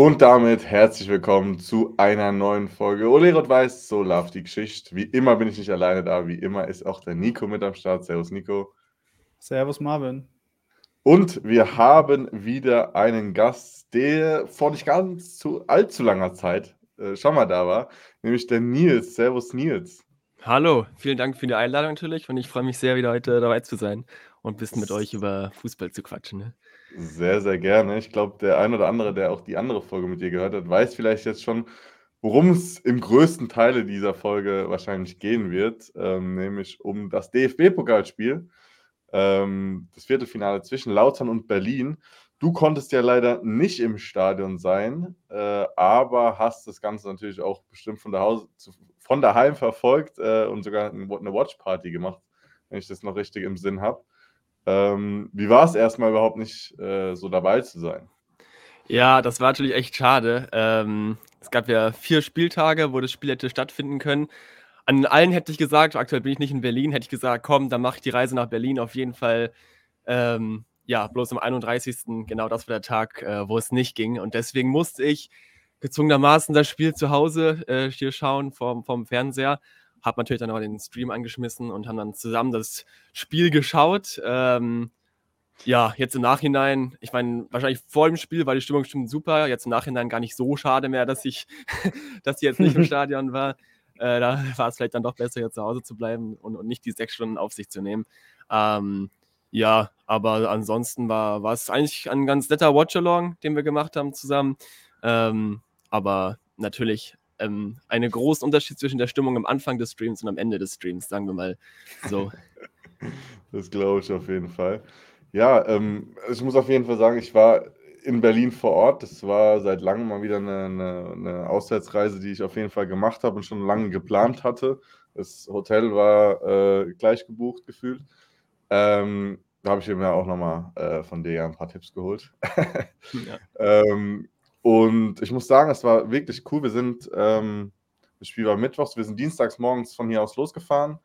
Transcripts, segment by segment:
Und damit herzlich willkommen zu einer neuen Folge Ole Rot weiß, so läuft die Geschichte. Wie immer bin ich nicht alleine da, wie immer ist auch der Nico mit am Start. Servus Nico. Servus Marvin. Und wir haben wieder einen Gast, der vor nicht ganz zu allzu langer Zeit äh, schon mal da war, nämlich der Nils. Servus Nils. Hallo, vielen Dank für die Einladung natürlich und ich freue mich sehr, wieder heute dabei zu sein und ein bisschen mit euch über Fußball zu quatschen. Ne? Sehr, sehr gerne. Ich glaube, der ein oder andere, der auch die andere Folge mit dir gehört hat, weiß vielleicht jetzt schon, worum es im größten Teile dieser Folge wahrscheinlich gehen wird, ähm, nämlich um das DFB-Pokalspiel, ähm, das Viertelfinale zwischen Lautern und Berlin. Du konntest ja leider nicht im Stadion sein, äh, aber hast das Ganze natürlich auch bestimmt von, Hause, von daheim verfolgt äh, und sogar eine Watchparty gemacht, wenn ich das noch richtig im Sinn habe. Ähm, wie war es erstmal überhaupt nicht äh, so dabei zu sein? Ja, das war natürlich echt schade. Ähm, es gab ja vier Spieltage, wo das Spiel hätte stattfinden können. An allen hätte ich gesagt, aktuell bin ich nicht in Berlin, hätte ich gesagt, komm, dann mache ich die Reise nach Berlin auf jeden Fall. Ähm, ja, bloß am 31. genau das war der Tag, äh, wo es nicht ging. Und deswegen musste ich gezwungenermaßen das Spiel zu Hause äh, hier schauen vom, vom Fernseher habe natürlich dann auch den Stream angeschmissen und haben dann zusammen das Spiel geschaut. Ähm, ja, jetzt im Nachhinein, ich meine, wahrscheinlich vor dem Spiel war die Stimmung bestimmt super. Jetzt im Nachhinein gar nicht so schade mehr, dass ich, dass ich jetzt nicht im Stadion war. Äh, da war es vielleicht dann doch besser, jetzt zu Hause zu bleiben und, und nicht die sechs Stunden auf sich zu nehmen. Ähm, ja, aber ansonsten war, war es eigentlich ein ganz netter Watchalong, den wir gemacht haben zusammen. Ähm, aber natürlich ähm, einen großen Unterschied zwischen der Stimmung am Anfang des Streams und am Ende des Streams, sagen wir mal so. das glaube ich auf jeden Fall. Ja, ähm, ich muss auf jeden Fall sagen, ich war in Berlin vor Ort. Das war seit langem mal wieder eine, eine, eine Auswärtsreise, die ich auf jeden Fall gemacht habe und schon lange geplant hatte. Das Hotel war äh, gleich gebucht gefühlt. Ähm, da habe ich mir auch nochmal äh, von dir ein paar Tipps geholt. ja. ähm, und ich muss sagen, es war wirklich cool. Wir sind, ähm, das Spiel war mittwochs, wir sind dienstags morgens von hier aus losgefahren.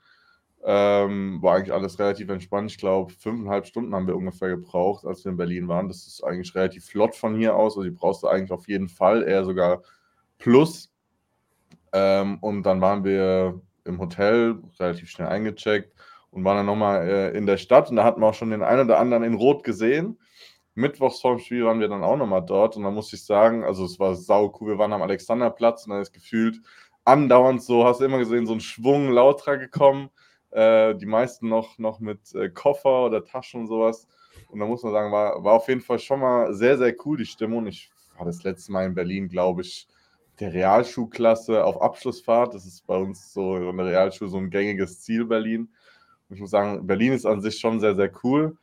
Ähm, war eigentlich alles relativ entspannt. Ich glaube, fünfeinhalb Stunden haben wir ungefähr gebraucht, als wir in Berlin waren. Das ist eigentlich relativ flott von hier aus. Also die brauchst du eigentlich auf jeden Fall, eher sogar plus. Ähm, und dann waren wir im Hotel, relativ schnell eingecheckt und waren dann nochmal äh, in der Stadt. Und da hatten wir auch schon den einen oder anderen in Rot gesehen mittwochs vorm Spiel waren wir dann auch nochmal dort und da muss ich sagen, also es war sau cool. Wir waren am Alexanderplatz und dann ist gefühlt andauernd so, hast du immer gesehen, so ein Schwung lauter gekommen. Äh, die meisten noch, noch mit äh, Koffer oder Taschen und sowas. Und da muss man sagen, war, war auf jeden Fall schon mal sehr, sehr cool die Stimmung. Ich war das letzte Mal in Berlin, glaube ich, der Realschulklasse auf Abschlussfahrt. Das ist bei uns so in der Realschule so ein gängiges Ziel, Berlin. Und ich muss sagen, Berlin ist an sich schon sehr, sehr cool.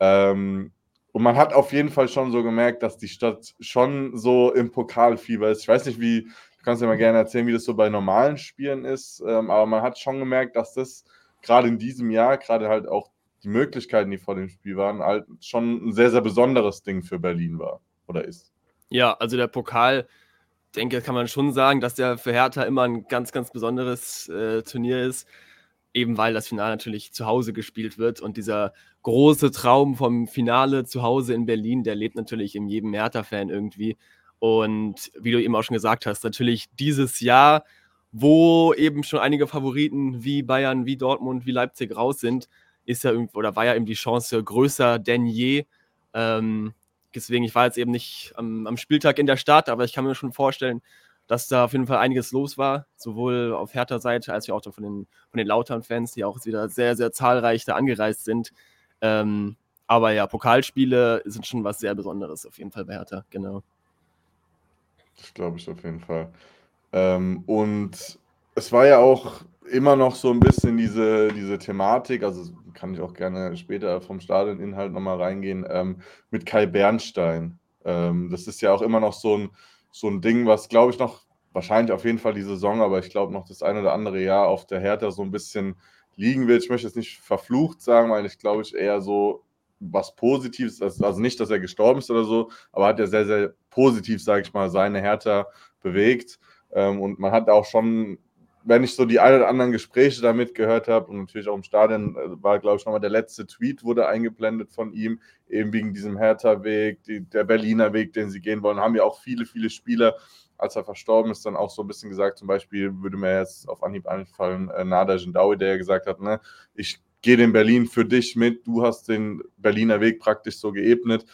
Ähm, und man hat auf jeden Fall schon so gemerkt, dass die Stadt schon so im Pokalfieber ist. Ich weiß nicht, wie, du kannst ja mal gerne erzählen, wie das so bei normalen Spielen ist, ähm, aber man hat schon gemerkt, dass das gerade in diesem Jahr, gerade halt auch die Möglichkeiten, die vor dem Spiel waren, halt schon ein sehr, sehr besonderes Ding für Berlin war oder ist. Ja, also der Pokal, denke, kann man schon sagen, dass der für Hertha immer ein ganz, ganz besonderes äh, Turnier ist eben weil das Finale natürlich zu Hause gespielt wird und dieser große Traum vom Finale zu Hause in Berlin, der lebt natürlich in jedem Hertha-Fan irgendwie. Und wie du eben auch schon gesagt hast, natürlich dieses Jahr, wo eben schon einige Favoriten wie Bayern, wie Dortmund, wie Leipzig raus sind, ist ja oder war ja eben die Chance größer denn je. Ähm, deswegen, ich war jetzt eben nicht am, am Spieltag in der Stadt, aber ich kann mir schon vorstellen, dass da auf jeden Fall einiges los war, sowohl auf Hertha-Seite als auch von den, von den Lautern-Fans, die auch wieder sehr, sehr zahlreich da angereist sind. Ähm, aber ja, Pokalspiele sind schon was sehr Besonderes auf jeden Fall bei Hertha, genau. Das glaube ich auf jeden Fall. Ähm, und es war ja auch immer noch so ein bisschen diese, diese Thematik, also kann ich auch gerne später vom Stadioninhalt nochmal reingehen, ähm, mit Kai Bernstein. Ähm, das ist ja auch immer noch so ein, so ein Ding, was glaube ich noch, wahrscheinlich auf jeden Fall die Saison, aber ich glaube noch das ein oder andere Jahr auf der Hertha so ein bisschen liegen wird. Ich möchte jetzt nicht verflucht sagen, weil ich glaube ich eher so was Positives, also nicht, dass er gestorben ist oder so, aber hat ja sehr, sehr positiv, sage ich mal, seine Hertha bewegt. Ähm, und man hat auch schon wenn ich so die ein oder anderen Gespräche damit gehört habe und natürlich auch im Stadion, äh, war, glaube ich, nochmal der letzte Tweet, wurde eingeblendet von ihm, eben wegen diesem Hertha-Weg, die, der Berliner Weg, den sie gehen wollen, haben ja auch viele, viele Spieler, als er verstorben ist, dann auch so ein bisschen gesagt, zum Beispiel würde mir jetzt auf Anhieb einfallen, äh, Nada Jindawi, der gesagt hat, ne, ich gehe den Berlin für dich mit, du hast den Berliner Weg praktisch so geebnet.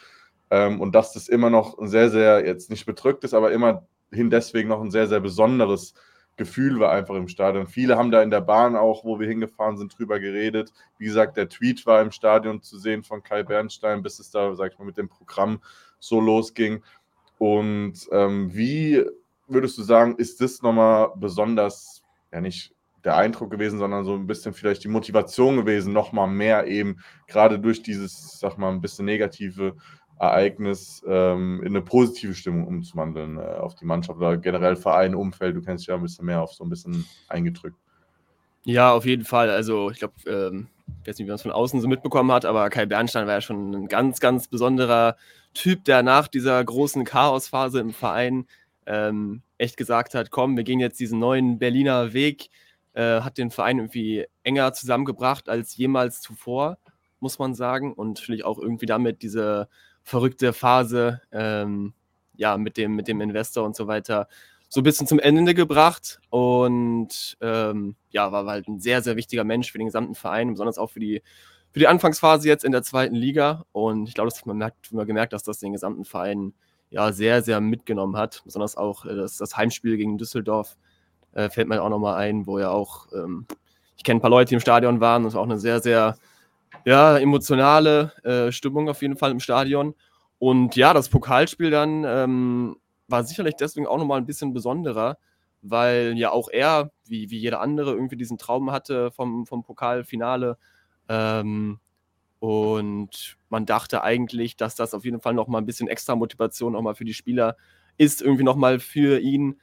Ähm, und dass das immer noch ein sehr, sehr, jetzt nicht bedrückt ist, aber immerhin deswegen noch ein sehr, sehr besonderes Gefühl war einfach im Stadion. Viele haben da in der Bahn auch, wo wir hingefahren sind, drüber geredet. Wie gesagt, der Tweet war im Stadion zu sehen von Kai Bernstein, bis es da, sag ich mal, mit dem Programm so losging. Und ähm, wie würdest du sagen, ist das nochmal besonders, ja nicht der Eindruck gewesen, sondern so ein bisschen vielleicht die Motivation gewesen, nochmal mehr eben gerade durch dieses, sag mal, ein bisschen negative Ereignis ähm, in eine positive Stimmung umzuwandeln äh, auf die Mannschaft oder generell Verein, Umfeld. Du kennst ja ein bisschen mehr auf so ein bisschen eingedrückt. Ja, auf jeden Fall. Also ich glaube, ähm, ich weiß nicht, wie man es von außen so mitbekommen hat, aber Kai Bernstein war ja schon ein ganz, ganz besonderer Typ, der nach dieser großen Chaosphase im Verein ähm, echt gesagt hat, komm, wir gehen jetzt diesen neuen Berliner Weg, äh, hat den Verein irgendwie enger zusammengebracht als jemals zuvor, muss man sagen. Und natürlich auch irgendwie damit diese verrückte Phase ähm, ja, mit, dem, mit dem Investor und so weiter so ein bisschen zum Ende gebracht und ähm, ja, war halt ein sehr, sehr wichtiger Mensch für den gesamten Verein, besonders auch für die, für die Anfangsphase jetzt in der zweiten Liga. Und ich glaube, dass man merkt, man gemerkt, dass das den gesamten Verein ja sehr, sehr mitgenommen hat. Besonders auch äh, das, das Heimspiel gegen Düsseldorf äh, fällt mir auch nochmal ein, wo ja auch, ähm, ich kenne ein paar Leute, die im Stadion waren, und es war auch eine sehr, sehr ja, emotionale äh, Stimmung auf jeden Fall im Stadion. Und ja, das Pokalspiel dann ähm, war sicherlich deswegen auch nochmal ein bisschen besonderer, weil ja auch er, wie, wie jeder andere, irgendwie diesen Traum hatte vom, vom Pokalfinale. Ähm, und man dachte eigentlich, dass das auf jeden Fall nochmal ein bisschen extra Motivation auch mal für die Spieler ist, irgendwie nochmal für ihn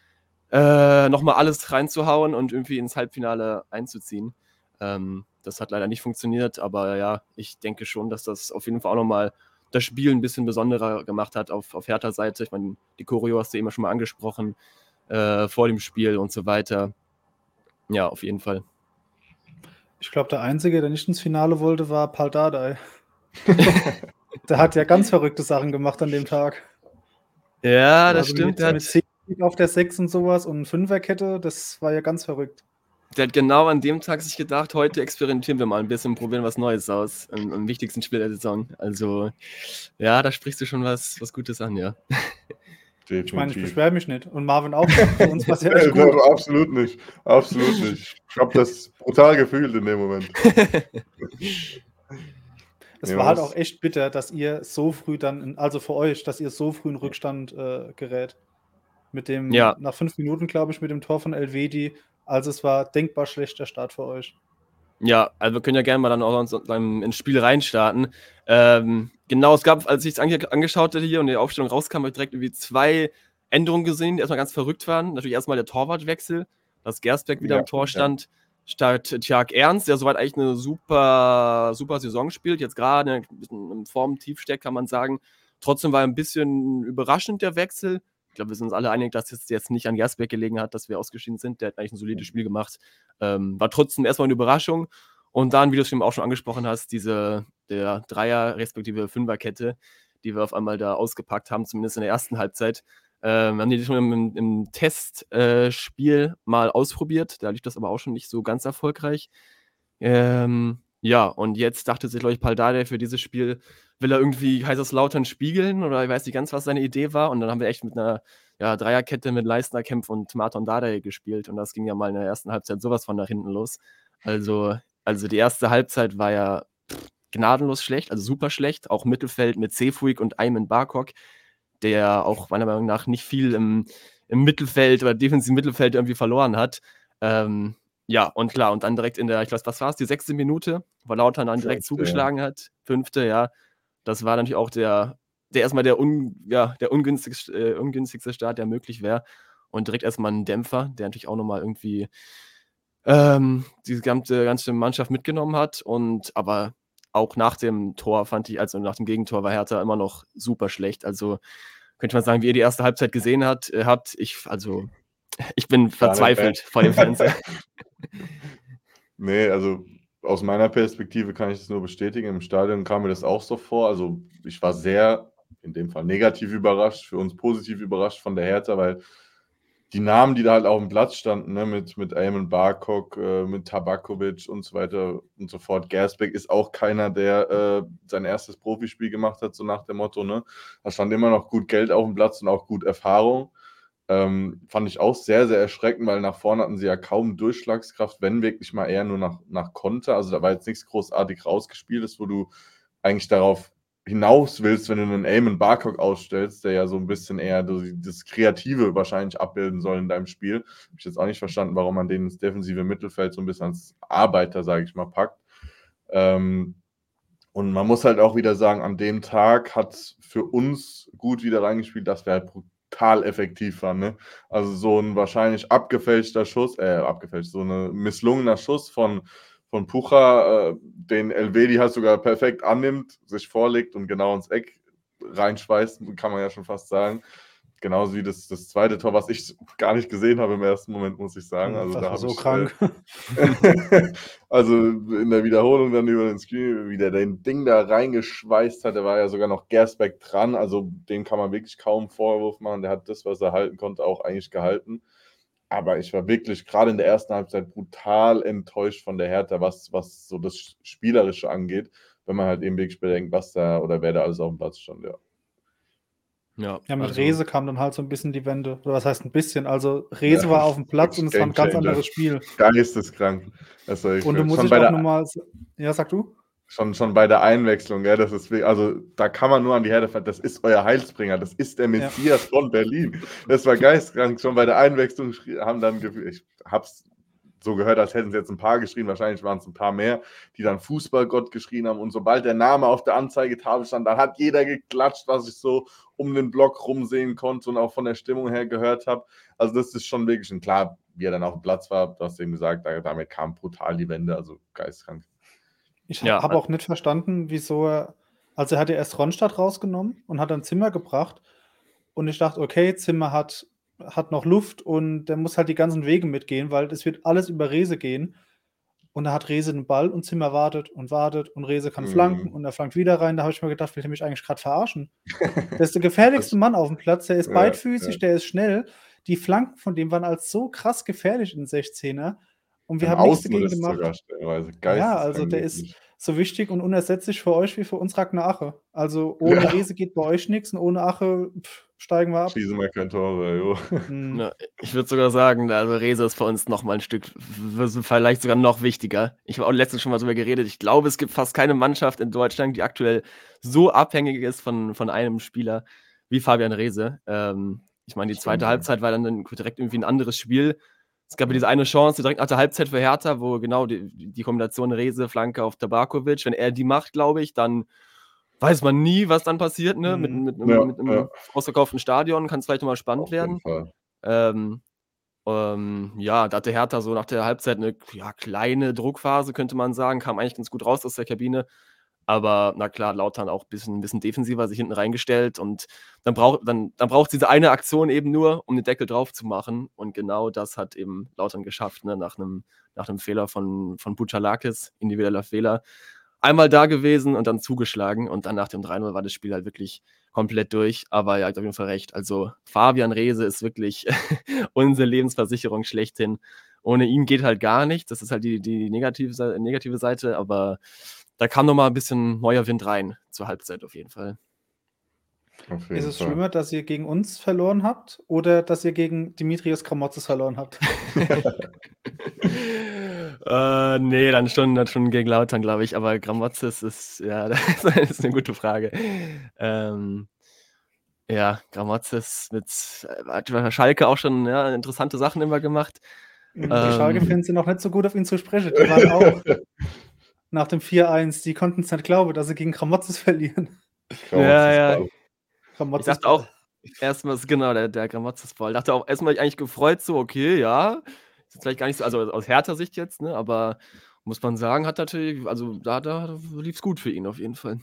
äh, nochmal alles reinzuhauen und irgendwie ins Halbfinale einzuziehen. Ähm, das hat leider nicht funktioniert, aber ja, ich denke schon, dass das auf jeden Fall auch nochmal das Spiel ein bisschen besonderer gemacht hat auf, auf Hertha-Seite. Ich meine, die Choreo hast du immer schon mal angesprochen, äh, vor dem Spiel und so weiter. Ja, auf jeden Fall. Ich glaube, der Einzige, der nicht ins Finale wollte, war Paul Dardai. der hat ja ganz verrückte Sachen gemacht an dem Tag. Ja, das also stimmt. Mit, mit 10 auf der 6 und sowas und Fünferkette, das war ja ganz verrückt. Der hat genau an dem Tag sich gedacht, heute experimentieren wir mal ein bisschen, probieren was Neues aus. Im, im wichtigsten Spiel der Saison. Also, ja, da sprichst du schon was, was Gutes an, ja. Definitiv. Ich meine, ich beschwere mich nicht. Und Marvin auch. Für uns war ja echt gut. absolut nicht. Absolut nicht. Ich habe das brutal gefühlt in dem Moment. Es war halt auch echt bitter, dass ihr so früh dann, also für euch, dass ihr so früh in Rückstand äh, gerät. Mit dem, ja. nach fünf Minuten, glaube ich, mit dem Tor von Elvedi. Also es war denkbar schlechter Start für euch. Ja, also wir können ja gerne mal dann auch ins Spiel reinstarten. Ähm, genau, es gab, als ich es ange angeschaut hatte hier und die Aufstellung rauskam, habe ich direkt irgendwie zwei Änderungen gesehen, die erstmal ganz verrückt waren. Natürlich erstmal der Torwartwechsel, dass Gersbeck wieder ja, im Tor stand, ja. statt Tjag Ernst, der soweit eigentlich eine super, super Saison spielt, jetzt gerade ein bisschen im Formtiefsteck, kann man sagen. Trotzdem war ein bisschen überraschend der Wechsel glaube, wir sind uns alle einig, dass es jetzt nicht an Jasberg gelegen hat, dass wir ausgeschieden sind. Der hat eigentlich ein solides Spiel gemacht. Ähm, war trotzdem erstmal eine Überraschung. Und dann, wie du es eben auch schon angesprochen hast, diese der Dreier- respektive Fünferkette, die wir auf einmal da ausgepackt haben, zumindest in der ersten Halbzeit. Ähm, haben die schon im, im Testspiel äh, mal ausprobiert. Da lief das aber auch schon nicht so ganz erfolgreich. Ähm, ja, und jetzt dachte sich, glaube ich, Paldade für dieses Spiel, will er irgendwie Kaiserslautern spiegeln oder ich weiß nicht ganz, was seine Idee war. Und dann haben wir echt mit einer ja, Dreierkette mit Leistner, Kempf und Martin Dardai gespielt. Und das ging ja mal in der ersten Halbzeit sowas von nach hinten los. Also, also die erste Halbzeit war ja gnadenlos schlecht, also super schlecht. Auch Mittelfeld mit Sefuig und Ayman Barkok, der auch meiner Meinung nach nicht viel im, im Mittelfeld oder defensiven Mittelfeld irgendwie verloren hat. Ähm, ja, und klar, und dann direkt in der, ich weiß, was war es, die sechste Minute, wo Lautern dann direkt Fünfte, zugeschlagen ja. hat. Fünfte, ja. Das war natürlich auch der, der erstmal der, un, ja, der ungünstigste, äh, ungünstigste Start, der möglich wäre. Und direkt erstmal ein Dämpfer, der natürlich auch nochmal irgendwie ähm, diese ganze, ganze Mannschaft mitgenommen hat. Und aber auch nach dem Tor fand ich, also nach dem Gegentor war Hertha immer noch super schlecht. Also könnte man sagen, wie ihr die erste Halbzeit gesehen hat, äh, habt, ich, also Ich bin verzweifelt vor dem Fernseher. nee, also aus meiner Perspektive kann ich das nur bestätigen. Im Stadion kam mir das auch so vor. Also ich war sehr, in dem Fall negativ überrascht, für uns positiv überrascht von der Hertha, weil die Namen, die da halt auf dem Platz standen, ne, mit, mit Eamon Barkok, äh, mit Tabakovic und so weiter und so fort. Gersbeck ist auch keiner, der äh, sein erstes Profispiel gemacht hat, so nach dem Motto, ne? Da stand immer noch gut Geld auf dem Platz und auch gut Erfahrung. Ähm, fand ich auch sehr, sehr erschreckend, weil nach vorne hatten sie ja kaum Durchschlagskraft, wenn wirklich mal eher nur nach, nach Konter. Also da war jetzt nichts großartig rausgespielt, ist, wo du eigentlich darauf hinaus willst, wenn du einen Eamon Barcock ausstellst, der ja so ein bisschen eher das Kreative wahrscheinlich abbilden soll in deinem Spiel. Habe ich jetzt auch nicht verstanden, warum man den ins defensive Mittelfeld so ein bisschen als Arbeiter, sage ich mal, packt. Ähm, und man muss halt auch wieder sagen, an dem Tag hat es für uns gut wieder reingespielt, dass wir halt brutal effektiv waren. Ne? Also so ein wahrscheinlich abgefälschter Schuss, äh, abgefälscht, so ein misslungener Schuss von von Pucha, äh, den Elvedi halt sogar perfekt annimmt, sich vorlegt und genau ins Eck reinschweißt, kann man ja schon fast sagen. Genauso wie das, das zweite Tor, was ich gar nicht gesehen habe im ersten Moment, muss ich sagen. Also, das da so ich, krank. Äh, also in der Wiederholung dann über den Screen, wie der den Ding da reingeschweißt hat, der war ja sogar noch Gersbeck dran. Also dem kann man wirklich kaum Vorwurf machen. Der hat das, was er halten konnte, auch eigentlich gehalten. Aber ich war wirklich gerade in der ersten Halbzeit brutal enttäuscht von der Hertha, was, was so das Spielerische angeht, wenn man halt eben wirklich bedenkt, was da oder wer da alles auf dem Platz stand, ja. Ja, ja mit also, Rese kam dann halt so ein bisschen die Wende. Oder was heißt ein bisschen? Also Rese ja, war auf dem Platz und es war ein ganz anderes Spiel. Geisteskrank. Also ich, und du musst dich auch nochmal. Ja, sag du? Schon, schon bei der Einwechslung, ja, das ist, also da kann man nur an die Herde das ist euer Heilsbringer, das ist der Messias ja. von Berlin. Das war geistkrank. Schon bei der Einwechslung haben dann, ich hab's so gehört, als hätten sie jetzt ein paar geschrien, wahrscheinlich waren es ein paar mehr, die dann Fußballgott geschrien haben. Und sobald der Name auf der Anzeigetafel stand, dann hat jeder geklatscht, was ich so um den Block rumsehen konnte und auch von der Stimmung her gehört habe. Also, das ist schon wirklich ein klar, wie er dann auf dem Platz war, du hast eben gesagt, damit kam brutal die Wende, also geistkrank. Ich ja. habe auch nicht verstanden, wieso er. Also, er hat ja erst Ronstadt rausgenommen und hat dann Zimmer gebracht. Und ich dachte, okay, Zimmer hat, hat noch Luft und der muss halt die ganzen Wege mitgehen, weil es wird alles über Rese gehen. Und da hat Rese den Ball und Zimmer wartet und wartet und Rese kann mhm. flanken und er flankt wieder rein. Da habe ich mir gedacht, will er mich eigentlich gerade verarschen? der ist der gefährlichste Mann auf dem Platz. Der ist ja, beidfüßig, ja. der ist schnell. Die Flanken von dem waren als so krass gefährlich in 16er. Und wir Im haben nichts dagegen gemacht. Ja, also der ist so wichtig und unersetzlich für euch wie für uns Ragnar Ache. Also ohne ja. Rese geht bei euch nichts und ohne Ache pff, steigen wir ab. Schießen wir kein Tor, jo. Hm. Ja, ich würde sogar sagen, also Rese ist für uns noch mal ein Stück, vielleicht sogar noch wichtiger. Ich habe auch letztens schon mal darüber geredet. Ich glaube, es gibt fast keine Mannschaft in Deutschland, die aktuell so abhängig ist von, von einem Spieler wie Fabian Rese. Ähm, ich meine, die zweite Halbzeit war dann direkt irgendwie ein anderes Spiel. Es gab ja diese eine Chance direkt nach der Halbzeit für Hertha, wo genau die, die Kombination Rese, Flanke auf Tabakovic, wenn er die macht, glaube ich, dann weiß man nie, was dann passiert, ne? Mit, mhm. mit, mit, ja, mit einem ja. ausverkauften Stadion kann es vielleicht nochmal spannend auf werden. Ähm, ähm, ja, da hatte Hertha so nach der Halbzeit eine ja, kleine Druckphase, könnte man sagen, kam eigentlich ganz gut raus aus der Kabine. Aber na klar, Lautern auch ein bisschen, ein bisschen defensiver sich hinten reingestellt und dann braucht dann, dann braucht diese eine Aktion eben nur, um den Deckel drauf zu machen. Und genau das hat eben Lautern geschafft, ne? nach, einem, nach einem Fehler von, von Buchalakis, individueller Fehler. Einmal da gewesen und dann zugeschlagen und dann nach dem 3-0 war das Spiel halt wirklich komplett durch. Aber ich habe auf jeden Fall recht. Also Fabian Rehse ist wirklich unsere Lebensversicherung schlechthin. Ohne ihn geht halt gar nichts. Das ist halt die, die negative, negative Seite, aber da kam noch mal ein bisschen neuer Wind rein zur Halbzeit auf jeden Fall. Auf jeden ist es Fall. schlimmer, dass ihr gegen uns verloren habt oder dass ihr gegen Dimitrios Kramotzes verloren habt? äh, nee, dann schon, dann schon gegen Lautern, glaube ich. Aber Gramotzes ist, ja, das ist eine gute Frage. Ähm, ja, Gramotzes mit hat bei Schalke auch schon ja, interessante Sachen immer gemacht. Die ähm, Schalke-Fans sind noch nicht so gut auf ihn zu sprechen. Die waren auch nach dem 4-1. Die konnten es nicht glauben, dass sie gegen Kramotzes verlieren. ja, ja. Kramotzes ich dachte auch, erstmal, genau, der, der Gramotzes-Ball. dachte auch erstmal eigentlich gefreut, so, okay, ja. Ist vielleicht gar nicht so, also aus härter Sicht jetzt, ne, aber muss man sagen, hat natürlich, also da, da lief es gut für ihn auf jeden Fall.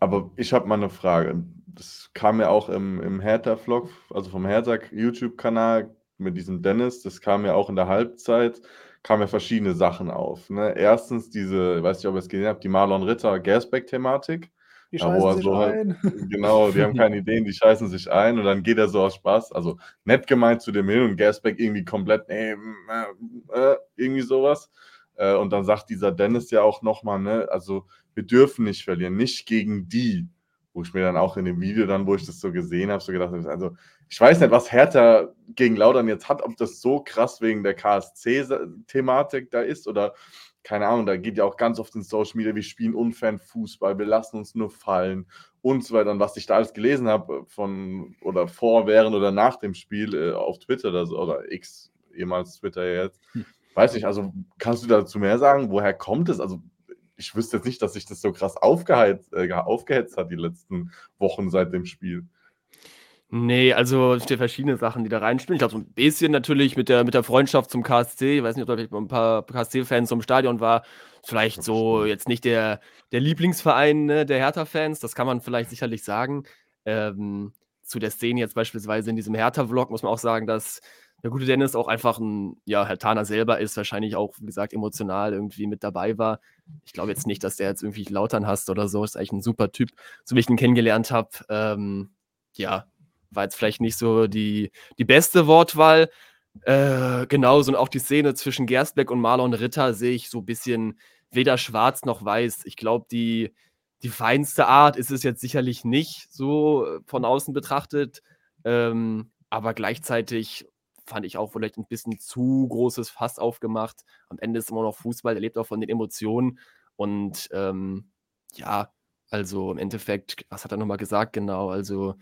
Aber ich habe mal eine Frage. Das kam ja auch im, im Hertha-Vlog, also vom Hertha-YouTube-Kanal, mit diesem Dennis, das kam ja auch in der Halbzeit, kamen ja verschiedene Sachen auf. Ne? Erstens diese, ich weiß nicht, ob ihr es gesehen habt, die Marlon Ritter Gasback-Thematik. Die scheißen ja, sich so halt ein. Halt, genau, die haben keine Ideen, die scheißen sich ein und dann geht er so aus Spaß, also nett gemeint zu dem hin und Gasback irgendwie komplett, nee, äh, äh, irgendwie sowas. Äh, und dann sagt dieser Dennis ja auch nochmal, ne, also wir dürfen nicht verlieren, nicht gegen die. Wo ich mir dann auch in dem Video dann, wo ich das so gesehen habe, so gedacht habe, also ich weiß nicht, was Hertha gegen Laudern jetzt hat, ob das so krass wegen der KSC-Thematik da ist oder keine Ahnung, da geht ja auch ganz oft in Social Media, wir spielen unfern Fußball, wir lassen uns nur fallen und so weiter. Und was ich da alles gelesen habe von oder vor, während oder nach dem Spiel äh, auf Twitter oder, so, oder X, ehemals Twitter jetzt, hm. weiß nicht, also kannst du dazu mehr sagen, woher kommt es? Also ich wüsste jetzt nicht, dass sich das so krass aufgeheizt, äh, aufgehetzt hat die letzten Wochen seit dem Spiel. Nee, also es sind verschiedene Sachen, die da reinspielen. Ich glaube, so ein bisschen natürlich mit der, mit der Freundschaft zum KSC. Ich weiß nicht, ob da vielleicht ein paar KSC-Fans zum Stadion war. Vielleicht so jetzt nicht der, der Lieblingsverein ne, der Hertha-Fans, das kann man vielleicht sicherlich sagen. Ähm, zu der Szene jetzt beispielsweise in diesem Hertha-Vlog muss man auch sagen, dass der gute Dennis auch einfach ein, ja, Herr Tana selber ist, wahrscheinlich auch, wie gesagt, emotional irgendwie mit dabei war. Ich glaube jetzt nicht, dass der jetzt irgendwie Lautern hasst oder so. Ist eigentlich ein super Typ, so wie ich ihn kennengelernt habe. Ähm, ja, war jetzt vielleicht nicht so die, die beste Wortwahl. Äh, genauso und auch die Szene zwischen Gerstbeck und Marlon Ritter sehe ich so ein bisschen weder schwarz noch weiß. Ich glaube, die, die feinste Art ist es jetzt sicherlich nicht, so äh, von außen betrachtet. Ähm, aber gleichzeitig fand ich auch vielleicht ein bisschen zu großes Fass aufgemacht. Am Ende ist immer noch Fußball, der lebt auch von den Emotionen. Und ähm, ja, also im Endeffekt, was hat er nochmal gesagt genau? Also,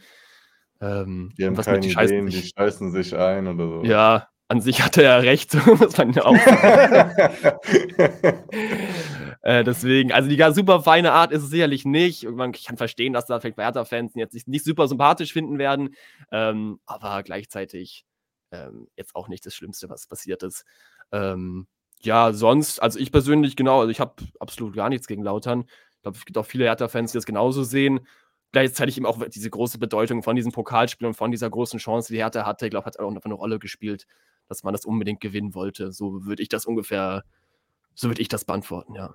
ähm, die haben was keine die Ideen, die scheißen sich ein oder so. Ja, an sich hat er ja recht, muss man ja auch äh, deswegen, also die super feine Art ist es sicherlich nicht. Man kann verstehen, dass da vielleicht bei Hertha-Fans jetzt nicht, nicht, super sympathisch finden werden, ähm, aber gleichzeitig ähm, jetzt auch nicht das Schlimmste, was passiert ist. Ähm, ja, sonst, also ich persönlich, genau, also ich habe absolut gar nichts gegen Lautern. Ich glaube, es gibt auch viele Hertha-Fans, die das genauso sehen. Gleichzeitig eben auch diese große Bedeutung von diesem Pokalspiel und von dieser großen Chance, die Hertha hatte, ich glaube, hat auch eine Rolle gespielt, dass man das unbedingt gewinnen wollte. So würde ich das ungefähr, so würde ich das beantworten, ja.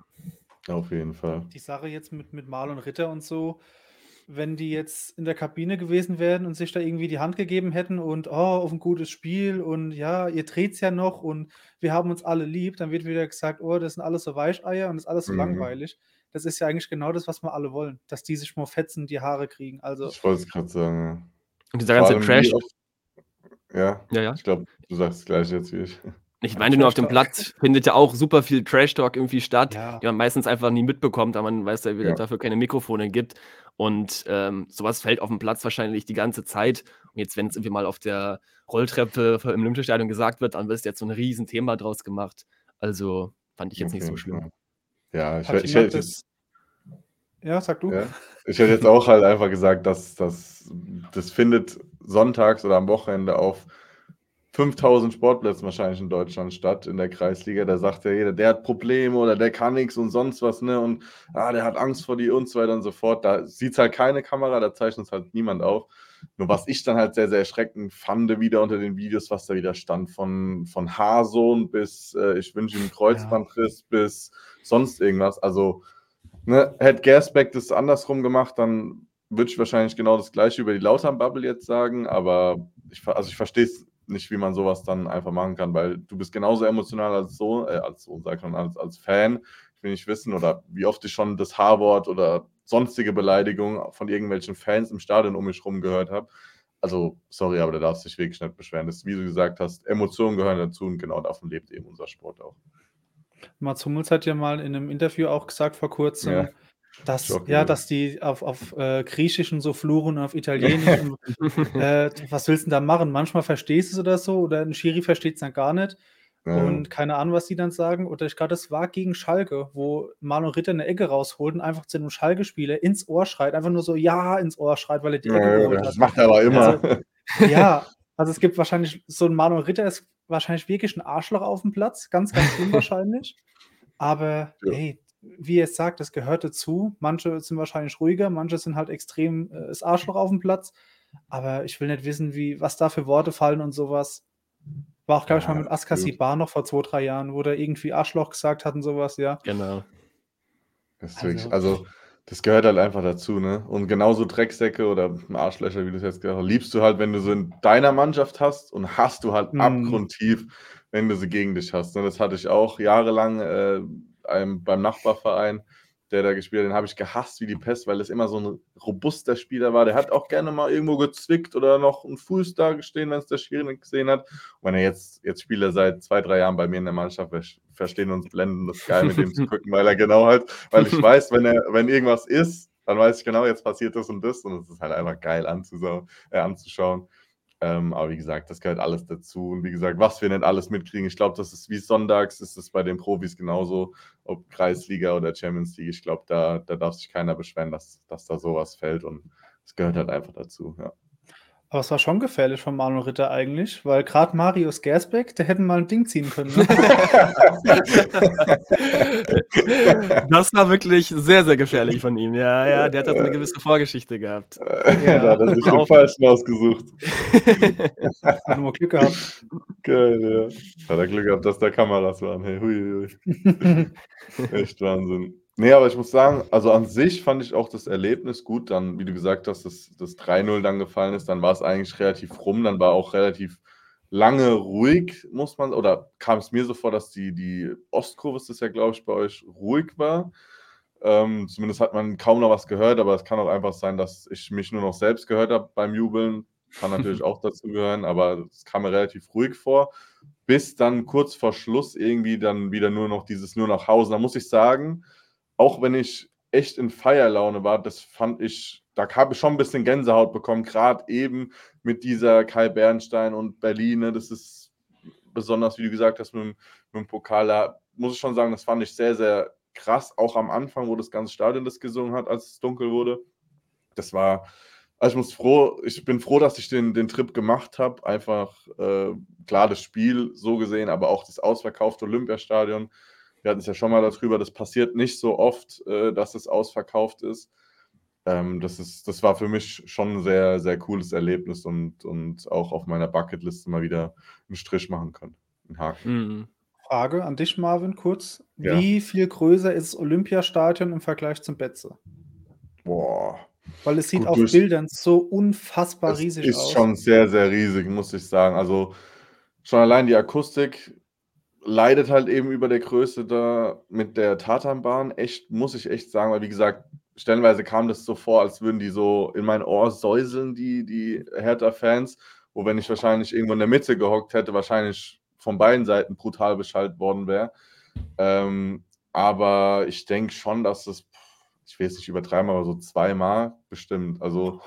Auf jeden Fall. Die Sache jetzt mit, mit Marlon Ritter und so, wenn die jetzt in der Kabine gewesen wären und sich da irgendwie die Hand gegeben hätten und oh, auf ein gutes Spiel und ja, ihr dreht's ja noch und wir haben uns alle lieb, dann wird wieder gesagt, oh, das sind alles so Weicheier und das ist alles so mhm. langweilig. Das ist ja eigentlich genau das, was wir alle wollen, dass die sich mal fetzen, die Haare kriegen. Also, ich wollte es gerade sagen. Und dieser ganze Crash. Ja, ja, ja. Ich glaube, du sagst es gleich jetzt wie ich. Ich meine, nur auf dem Platz findet ja auch super viel Trash-Talk irgendwie statt, ja. die man meistens einfach nie mitbekommt, aber man weiß ja, wie ja. dafür keine Mikrofone gibt. Und ähm, sowas fällt auf dem Platz wahrscheinlich die ganze Zeit. Und jetzt, wenn es irgendwie mal auf der Rolltreppe im Olympiastadion gesagt wird, dann wird jetzt so ein Riesenthema draus gemacht. Also fand ich jetzt okay, nicht so schlimm. Ja, ich, ich, ich, das... ja sag du. Ja, ich hätte jetzt auch halt einfach gesagt, dass, dass das findet sonntags oder am Wochenende auf 5000 Sportplätzen wahrscheinlich in Deutschland statt, in der Kreisliga. Da sagt ja jeder, der hat Probleme oder der kann nichts und sonst was, ne? Und ah, der hat Angst vor die und so weiter und so fort. Da sieht es halt keine Kamera, da zeichnet es halt niemand auf. Nur was ich dann halt sehr, sehr erschreckend fand, wieder unter den Videos, was da wieder stand, von, von Haarsohn bis äh, ich wünsche ihm Kreuzbandriss ja. bis sonst irgendwas. Also, ne, hätte Gersbeck das andersrum gemacht, dann würde ich wahrscheinlich genau das gleiche über die Lautern-Bubble jetzt sagen, aber ich, also ich verstehe es nicht, wie man sowas dann einfach machen kann, weil du bist genauso emotional als so, äh, als so, sag ich mal, als, als Fan. Nicht wissen, oder wie oft ich schon das H-Wort oder sonstige Beleidigungen von irgendwelchen Fans im Stadion um mich rum gehört habe. Also, sorry, aber da darfst du dich wirklich nicht beschweren. Das ist, wie du gesagt hast, Emotionen gehören dazu und genau davon lebt eben unser Sport auch. Mats Hummels hat ja mal in einem Interview auch gesagt vor kurzem, ja. Dass, ja, dass die auf, auf äh, Griechisch und so fluchen und auf Italienisch. und, äh, was willst du denn da machen? Manchmal verstehst du es oder so, oder ein Schiri versteht es dann gar nicht. Ja. Und keine Ahnung, was die dann sagen. Oder ich glaube, das war gegen Schalke, wo Marlon Ritter eine Ecke rausholt und einfach zu einem Schalke-Spieler ins Ohr schreit, einfach nur so Ja ins Ohr schreit, weil er die Ecke ja, geholt das hat. Das macht er aber immer. Also, ja, also es gibt wahrscheinlich, so ein Marlon Ritter ist wahrscheinlich wirklich ein Arschloch auf dem Platz, ganz, ganz unwahrscheinlich. aber ja. hey, wie ihr es sagt, das gehört dazu. Manche sind wahrscheinlich ruhiger, manche sind halt extrem äh, das Arschloch auf dem Platz. Aber ich will nicht wissen, wie, was da für Worte fallen und sowas. War auch, glaube ich, mal mit Askasi Bar noch vor zwei, drei Jahren, wo der irgendwie Arschloch gesagt hat und sowas, ja. Genau. Das ist wirklich, also, also das gehört halt einfach dazu, ne? Und genauso Drecksäcke oder Arschlöcher, wie du es jetzt gesagt hast, liebst du halt, wenn du so in deiner Mannschaft hast und hast du halt mhm. abgrundtief, wenn du sie gegen dich hast. Und ne? das hatte ich auch jahrelang äh, beim Nachbarverein der da gespielt hat, den habe ich gehasst wie die Pest, weil es immer so ein robuster Spieler war. Der hat auch gerne mal irgendwo gezwickt oder noch einen Fuß da gestehen, wenn es der Schiri gesehen hat. Und wenn er jetzt, jetzt spielt er seit zwei, drei Jahren bei mir in der Mannschaft, wir verstehen uns blenden, das geil mit dem zu gucken, weil er genau halt, weil ich weiß, wenn er, wenn irgendwas ist, dann weiß ich genau, jetzt passiert das und das und es ist halt einfach geil anzuschauen. Äh, anzuschauen. Ähm, aber wie gesagt, das gehört alles dazu. Und wie gesagt, was wir nicht alles mitkriegen, ich glaube, das ist wie sonntags, ist es bei den Profis genauso, ob Kreisliga oder Champions League. Ich glaube, da, da darf sich keiner beschweren, dass, dass da sowas fällt. Und es gehört halt einfach dazu, ja. Aber es war schon gefährlich von Manuel Ritter eigentlich, weil gerade Marius Gersbeck, der hätten mal ein Ding ziehen können. Ne? das war wirklich sehr, sehr gefährlich von ihm. Ja, ja, der hat eine gewisse Vorgeschichte gehabt. Ja, da hat er sich den falschen ausgesucht. hat nur Glück gehabt. Geil, ja. Hat er Glück gehabt, dass da Kameras waren. Hey, hui, hui. Echt Wahnsinn. Nee, aber ich muss sagen, also an sich fand ich auch das Erlebnis gut. Dann, wie du gesagt hast, dass das 3-0 dann gefallen ist, dann war es eigentlich relativ rum. Dann war auch relativ lange ruhig, muss man, oder kam es mir so vor, dass die, die Ostkurve, ist das ja, glaube ich, bei euch ruhig war. Ähm, zumindest hat man kaum noch was gehört, aber es kann auch einfach sein, dass ich mich nur noch selbst gehört habe beim Jubeln. Kann natürlich auch dazu gehören, aber es kam mir relativ ruhig vor. Bis dann kurz vor Schluss irgendwie dann wieder nur noch dieses nur nach Hause. Da muss ich sagen, auch wenn ich echt in Feierlaune war, das fand ich, da habe ich schon ein bisschen Gänsehaut bekommen, gerade eben mit dieser Kai Bernstein und Berlin. Ne, das ist besonders, wie du gesagt hast, mit, mit dem Pokal, da muss ich schon sagen, das fand ich sehr, sehr krass, auch am Anfang, wo das ganze Stadion das gesungen hat, als es dunkel wurde. Das war, also ich muss froh, ich bin froh, dass ich den, den Trip gemacht habe. Einfach äh, klar das Spiel so gesehen, aber auch das ausverkaufte Olympiastadion wir hatten es ja schon mal darüber, das passiert nicht so oft, äh, dass es ausverkauft ist. Ähm, das, ist. Das war für mich schon ein sehr, sehr cooles Erlebnis und, und auch auf meiner Bucketliste mal wieder einen Strich machen können. Einen Haken. Mhm. Frage an dich, Marvin, kurz. Ja. Wie viel größer ist das Olympiastadion im Vergleich zum Betze? Boah. Weil es sieht Gut, auf Bildern so unfassbar riesig aus. Ist schon sehr, sehr riesig, muss ich sagen. Also schon allein die Akustik leidet halt eben über der Größe da mit der Tatanbahn. Echt, muss ich echt sagen, weil wie gesagt, stellenweise kam das so vor, als würden die so in mein Ohr säuseln, die, die Hertha-Fans, wo wenn ich wahrscheinlich irgendwo in der Mitte gehockt hätte, wahrscheinlich von beiden Seiten brutal beschallt worden wäre. Ähm, aber ich denke schon, dass es, ich will es nicht übertreiben, aber so zweimal bestimmt. Also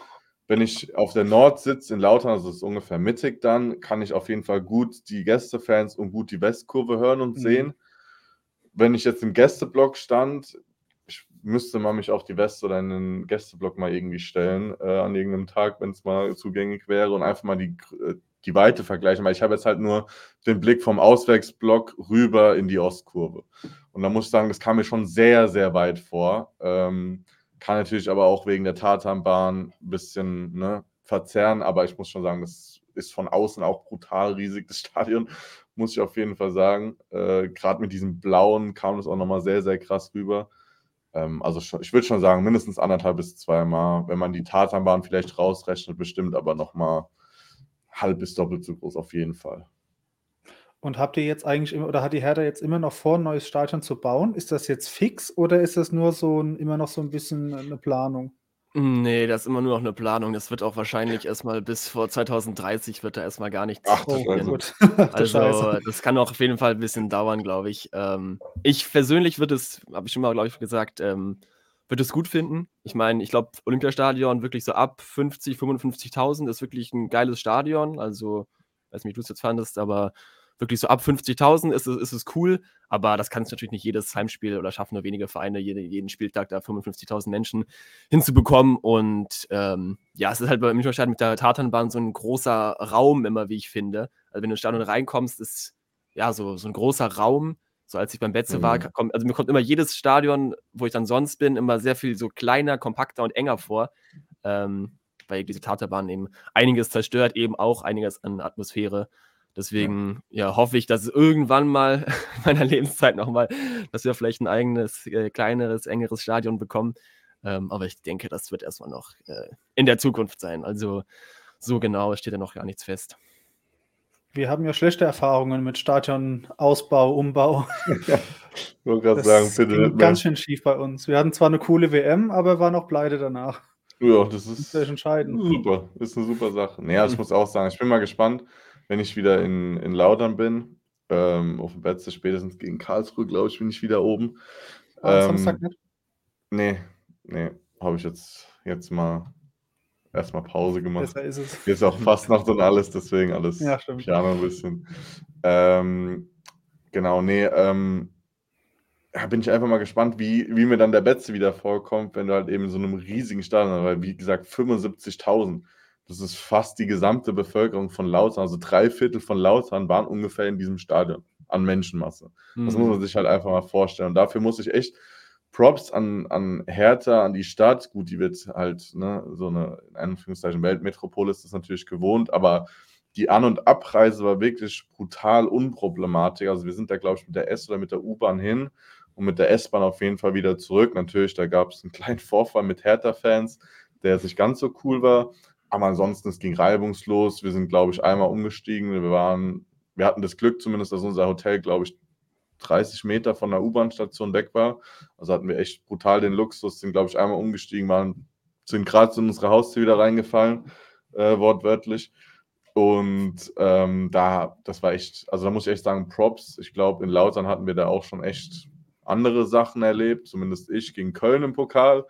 wenn ich auf der Nord sitze in Lautern, also das ist ungefähr mittig dann, kann ich auf jeden Fall gut die Gästefans und gut die Westkurve hören und mhm. sehen. Wenn ich jetzt im Gästeblock stand, ich müsste mal mich auf die West- oder in den Gästeblock mal irgendwie stellen, äh, an irgendeinem Tag, wenn es mal zugänglich wäre und einfach mal die, äh, die Weite vergleichen, weil ich habe jetzt halt nur den Blick vom Auswärtsblock rüber in die Ostkurve. Und da muss ich sagen, das kam mir schon sehr, sehr weit vor. Ähm, kann natürlich aber auch wegen der Tatanbahn ein bisschen ne, verzerren, aber ich muss schon sagen, das ist von außen auch brutal riesig, das Stadion, muss ich auf jeden Fall sagen. Äh, Gerade mit diesem Blauen kam das auch nochmal sehr, sehr krass rüber. Ähm, also schon, ich würde schon sagen, mindestens anderthalb bis zweimal, wenn man die Tatanbahn vielleicht rausrechnet, bestimmt aber nochmal halb bis doppelt so groß auf jeden Fall. Und habt ihr jetzt eigentlich immer, oder hat die Hertha jetzt immer noch vor, ein neues Stadion zu bauen? Ist das jetzt fix oder ist das nur so ein, immer noch so ein bisschen eine Planung? Nee, das ist immer nur noch eine Planung. Das wird auch wahrscheinlich erstmal bis vor 2030 wird da erstmal gar nichts Ach, oh, gut. also, das kann auch auf jeden Fall ein bisschen dauern, glaube ich. Ähm, ich persönlich würde es, habe ich schon mal, glaube ich, gesagt, ähm, würde es gut finden. Ich meine, ich glaube, Olympiastadion wirklich so ab 50, 55.000 ist wirklich ein geiles Stadion. Also, weiß nicht, wie du es jetzt fandest, aber wirklich so ab 50.000 ist, ist es cool, aber das kann es natürlich nicht jedes Heimspiel oder schaffen nur wenige Vereine, jeden, jeden Spieltag da 55.000 Menschen hinzubekommen. Und ähm, ja, es ist halt bei Münchner mit der Tatanbahn so ein großer Raum immer, wie ich finde. Also wenn du ins Stadion reinkommst, ist ja so, so ein großer Raum. So als ich beim Betze mhm. war, kommt, also mir kommt immer jedes Stadion, wo ich dann sonst bin, immer sehr viel so kleiner, kompakter und enger vor. Ähm, weil diese Tatanbahn eben einiges zerstört, eben auch einiges an Atmosphäre. Deswegen ja. ja. hoffe ich, dass es irgendwann mal in meiner Lebenszeit nochmal, dass wir vielleicht ein eigenes, äh, kleineres, engeres Stadion bekommen. Ähm, aber ich denke, das wird erstmal noch äh, in der Zukunft sein. Also so genau steht ja noch gar nichts fest. Wir haben ja schlechte Erfahrungen mit Stadionausbau, Umbau. Ich wollte gerade sagen, bitte nicht ganz schön schief bei uns. Wir hatten zwar eine coole WM, aber war noch pleite danach. Ja, das ist das entscheidend. Super, ist eine super Sache. Naja, ich muss auch sagen, ich bin mal gespannt, wenn ich wieder in, in Laudern bin. Ähm, auf dem Betze spätestens gegen Karlsruhe, glaube ich, bin ich wieder oben. Ähm, Samstag nicht? Nee, nee, habe ich jetzt, jetzt mal erstmal Pause gemacht. Besser ist es. Jetzt auch fast noch und alles, deswegen alles ja, Piano ein bisschen. Ähm, genau, nee, ähm, bin ich einfach mal gespannt, wie, wie mir dann der Betze wieder vorkommt, wenn du halt eben so einem riesigen Stadion hast, weil wie gesagt 75.000, das ist fast die gesamte Bevölkerung von Lautern, also drei Viertel von Lautern waren ungefähr in diesem Stadion an Menschenmasse. Mhm. Das muss man sich halt einfach mal vorstellen. Und dafür muss ich echt Props an, an Hertha, an die Stadt. Gut, die wird halt, ne, so eine, in Anführungszeichen, Weltmetropole ist das natürlich gewohnt, aber die An- und Abreise war wirklich brutal unproblematisch. Also wir sind da, glaube ich, mit der S- oder mit der U-Bahn hin und mit der S-Bahn auf jeden Fall wieder zurück. Natürlich, da gab es einen kleinen Vorfall mit Hertha-Fans, der jetzt nicht ganz so cool war. Aber ansonsten, es ging reibungslos. Wir sind, glaube ich, einmal umgestiegen. Wir waren, wir hatten das Glück zumindest, dass unser Hotel, glaube ich, 30 Meter von der U-Bahn-Station weg war. Also hatten wir echt brutal den Luxus, sind, glaube ich, einmal umgestiegen, waren, sind gerade in unsere Haustür wieder reingefallen, äh, wortwörtlich. Und ähm, da, das war echt, also da muss ich echt sagen, Props. Ich glaube, in Lautern hatten wir da auch schon echt andere Sachen erlebt, zumindest ich gegen Köln im Pokal,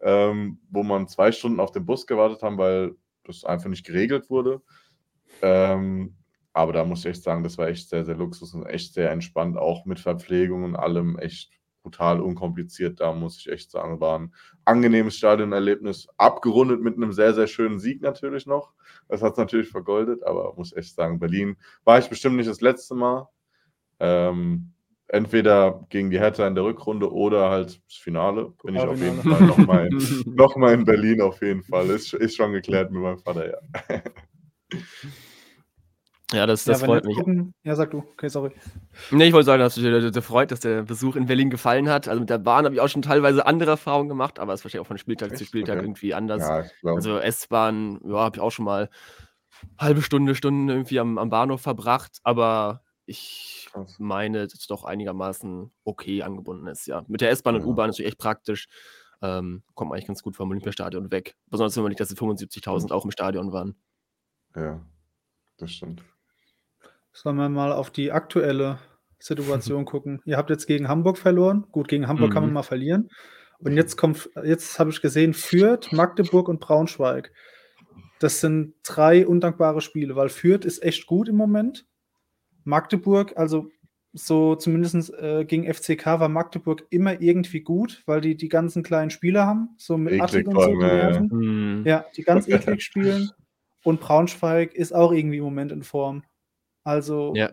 ähm, wo man zwei Stunden auf den Bus gewartet haben, weil das einfach nicht geregelt wurde. Ähm, aber da muss ich echt sagen, das war echt sehr, sehr Luxus und echt sehr entspannt, auch mit Verpflegung und allem echt brutal unkompliziert. Da muss ich echt sagen, war ein angenehmes Stadionerlebnis, abgerundet mit einem sehr, sehr schönen Sieg natürlich noch. Das hat es natürlich vergoldet, aber muss echt sagen, Berlin war ich bestimmt nicht das letzte Mal. Ähm, entweder gegen die Hertha in der Rückrunde oder halt das Finale. Bin ich auf jeden Fall nochmal in, noch in Berlin auf jeden Fall. Ist, ist schon geklärt mit meinem Vater, ja. Ja, das, das ja, freut mich. Gucken, ja, sag du. Okay, sorry. Nee, ich wollte sagen, dass mich der, freut, dass der Besuch in Berlin gefallen hat. Also mit der Bahn habe ich auch schon teilweise andere Erfahrungen gemacht, aber es ist wahrscheinlich auch von Spieltag Echt? zu Spieltag okay. irgendwie anders. Ja, also S-Bahn, ja, habe ich auch schon mal halbe Stunde, Stunden irgendwie am, am Bahnhof verbracht, aber ich meine, dass es doch einigermaßen okay angebunden ist, ja. Mit der S-Bahn ja. und U-Bahn ist es echt praktisch. Ähm, kommt man eigentlich ganz gut vom Olympiastadion weg. Besonders wenn man nicht, dass es 75.000 auch im Stadion waren. Ja, das stimmt. Sollen wir mal auf die aktuelle Situation gucken? Ihr habt jetzt gegen Hamburg verloren. Gut, gegen Hamburg mhm. kann man mhm. mal verlieren. Und jetzt kommt, jetzt habe ich gesehen, Fürth, Magdeburg und Braunschweig. Das sind drei undankbare Spiele, weil Fürth ist echt gut im Moment. Magdeburg, also so zumindest äh, gegen FCK war Magdeburg immer irgendwie gut, weil die die ganzen kleinen Spieler haben, so mit Attic und so. Die ja, mhm. ja, die ganz eklig spielen. Und Braunschweig ist auch irgendwie im Moment in Form. Also. Ja.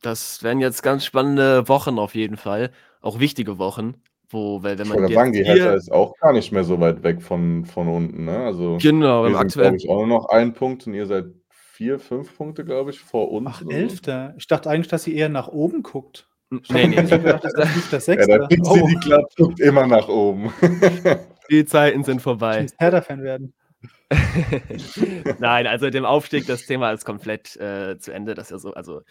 Das werden jetzt ganz spannende Wochen auf jeden Fall. Auch wichtige Wochen. Wo, weil wenn man. Ich sagen, die Hertha ist auch gar nicht mehr so weit weg von, von unten. Ne? Also, genau, wir sind, aktuell. ich, auch noch ein Punkt und ihr seid vier, fünf Punkte, glaube ich, vor uns. Ach, Elfter. Ich dachte eigentlich, dass sie eher nach oben guckt. Ich nee, nee, nee. gedacht, das ist nicht der Sechste. Ja, da kriegt oh. sie die Klappe guckt immer nach oben. die Zeiten sind vorbei. Ich muss Hertha-Fan werden. Nein, also dem Aufstieg, das Thema ist komplett äh, zu Ende. Das ja so, also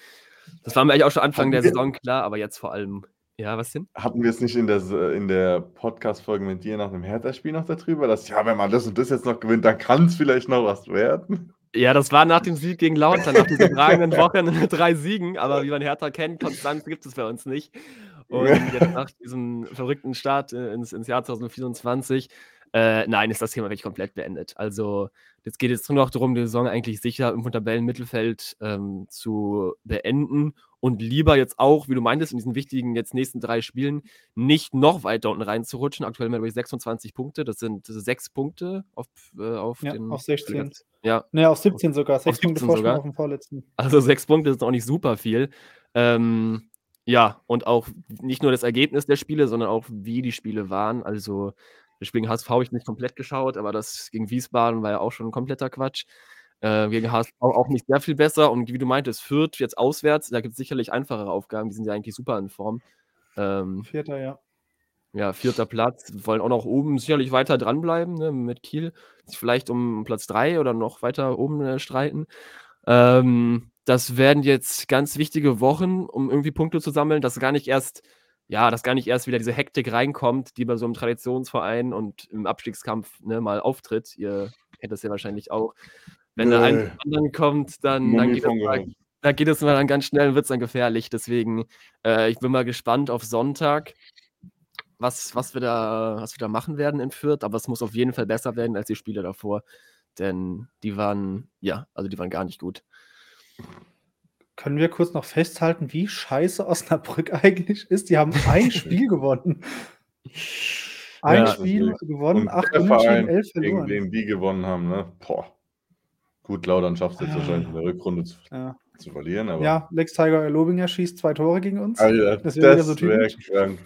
das war mir eigentlich auch schon Anfang der Saison klar, aber jetzt vor allem, ja, was denn? Hatten wir es nicht in der, in der Podcast-Folge mit dir nach einem Hertha-Spiel noch darüber, dass ja, wenn man das und das jetzt noch gewinnt, dann kann es vielleicht noch was werden? Ja, das war nach dem Sieg gegen Lautern, nach diesen tragenden Wochen drei Siegen, aber wie man Hertha kennt, Konstanz gibt es bei uns nicht. Und jetzt nach diesem verrückten Start äh, ins, ins Jahr 2024 äh, nein, ist das Thema wirklich komplett beendet. Also, jetzt geht es nur noch darum, die Saison eigentlich sicher im Tabellenmittelfeld ähm, zu beenden und lieber jetzt auch, wie du meintest, in diesen wichtigen jetzt nächsten drei Spielen nicht noch weiter unten reinzurutschen. Aktuell haben wir 26 Punkte, das sind sechs Punkte auf, äh, auf ja, den. Auf 16. Ja. Ne, auf 17 sogar. Sechs Punkte sogar. auf dem vorletzten. Also sechs Punkte ist auch nicht super viel. Ähm, ja, und auch nicht nur das Ergebnis der Spiele, sondern auch wie die Spiele waren. Also das Spiel gegen HSV habe ich nicht komplett geschaut, aber das gegen Wiesbaden war ja auch schon ein kompletter Quatsch. Äh, gegen HSV auch nicht sehr viel besser. Und wie du meintest, Fürth jetzt auswärts, da gibt es sicherlich einfachere Aufgaben. Die sind ja eigentlich super in Form. Ähm, Vierter, ja. Ja, vierter Platz. Wollen auch noch oben sicherlich weiter dranbleiben ne, mit Kiel. Vielleicht um Platz 3 oder noch weiter oben äh, streiten. Ähm, das werden jetzt ganz wichtige Wochen, um irgendwie Punkte zu sammeln, dass gar nicht erst, ja, dass gar nicht erst wieder diese Hektik reinkommt, die bei so einem Traditionsverein und im Abstiegskampf ne, mal auftritt. Ihr kennt das ja wahrscheinlich auch. Wenn da ein anderen kommt, dann, dann geht, das mal, da geht es mal dann ganz schnell und wird es dann gefährlich. Deswegen, äh, ich bin mal gespannt auf Sonntag, was, was, wir da, was wir da machen werden in Fürth. Aber es muss auf jeden Fall besser werden als die Spiele davor. Denn die waren, ja, also die waren gar nicht gut. Können wir kurz noch festhalten, wie scheiße Osnabrück eigentlich ist? Die haben ein Spiel gewonnen. Ein ja, Spiel gewonnen, acht Unentschieden, elf verloren. Gegen den die gewonnen haben, ne? Boah. Gut, Laudern schafft es jetzt wahrscheinlich in der Rückrunde zu, ja. zu verlieren. Aber ja, Lex Tiger Lobinger schießt zwei Tore gegen uns. Alter, das wäre so wär krank.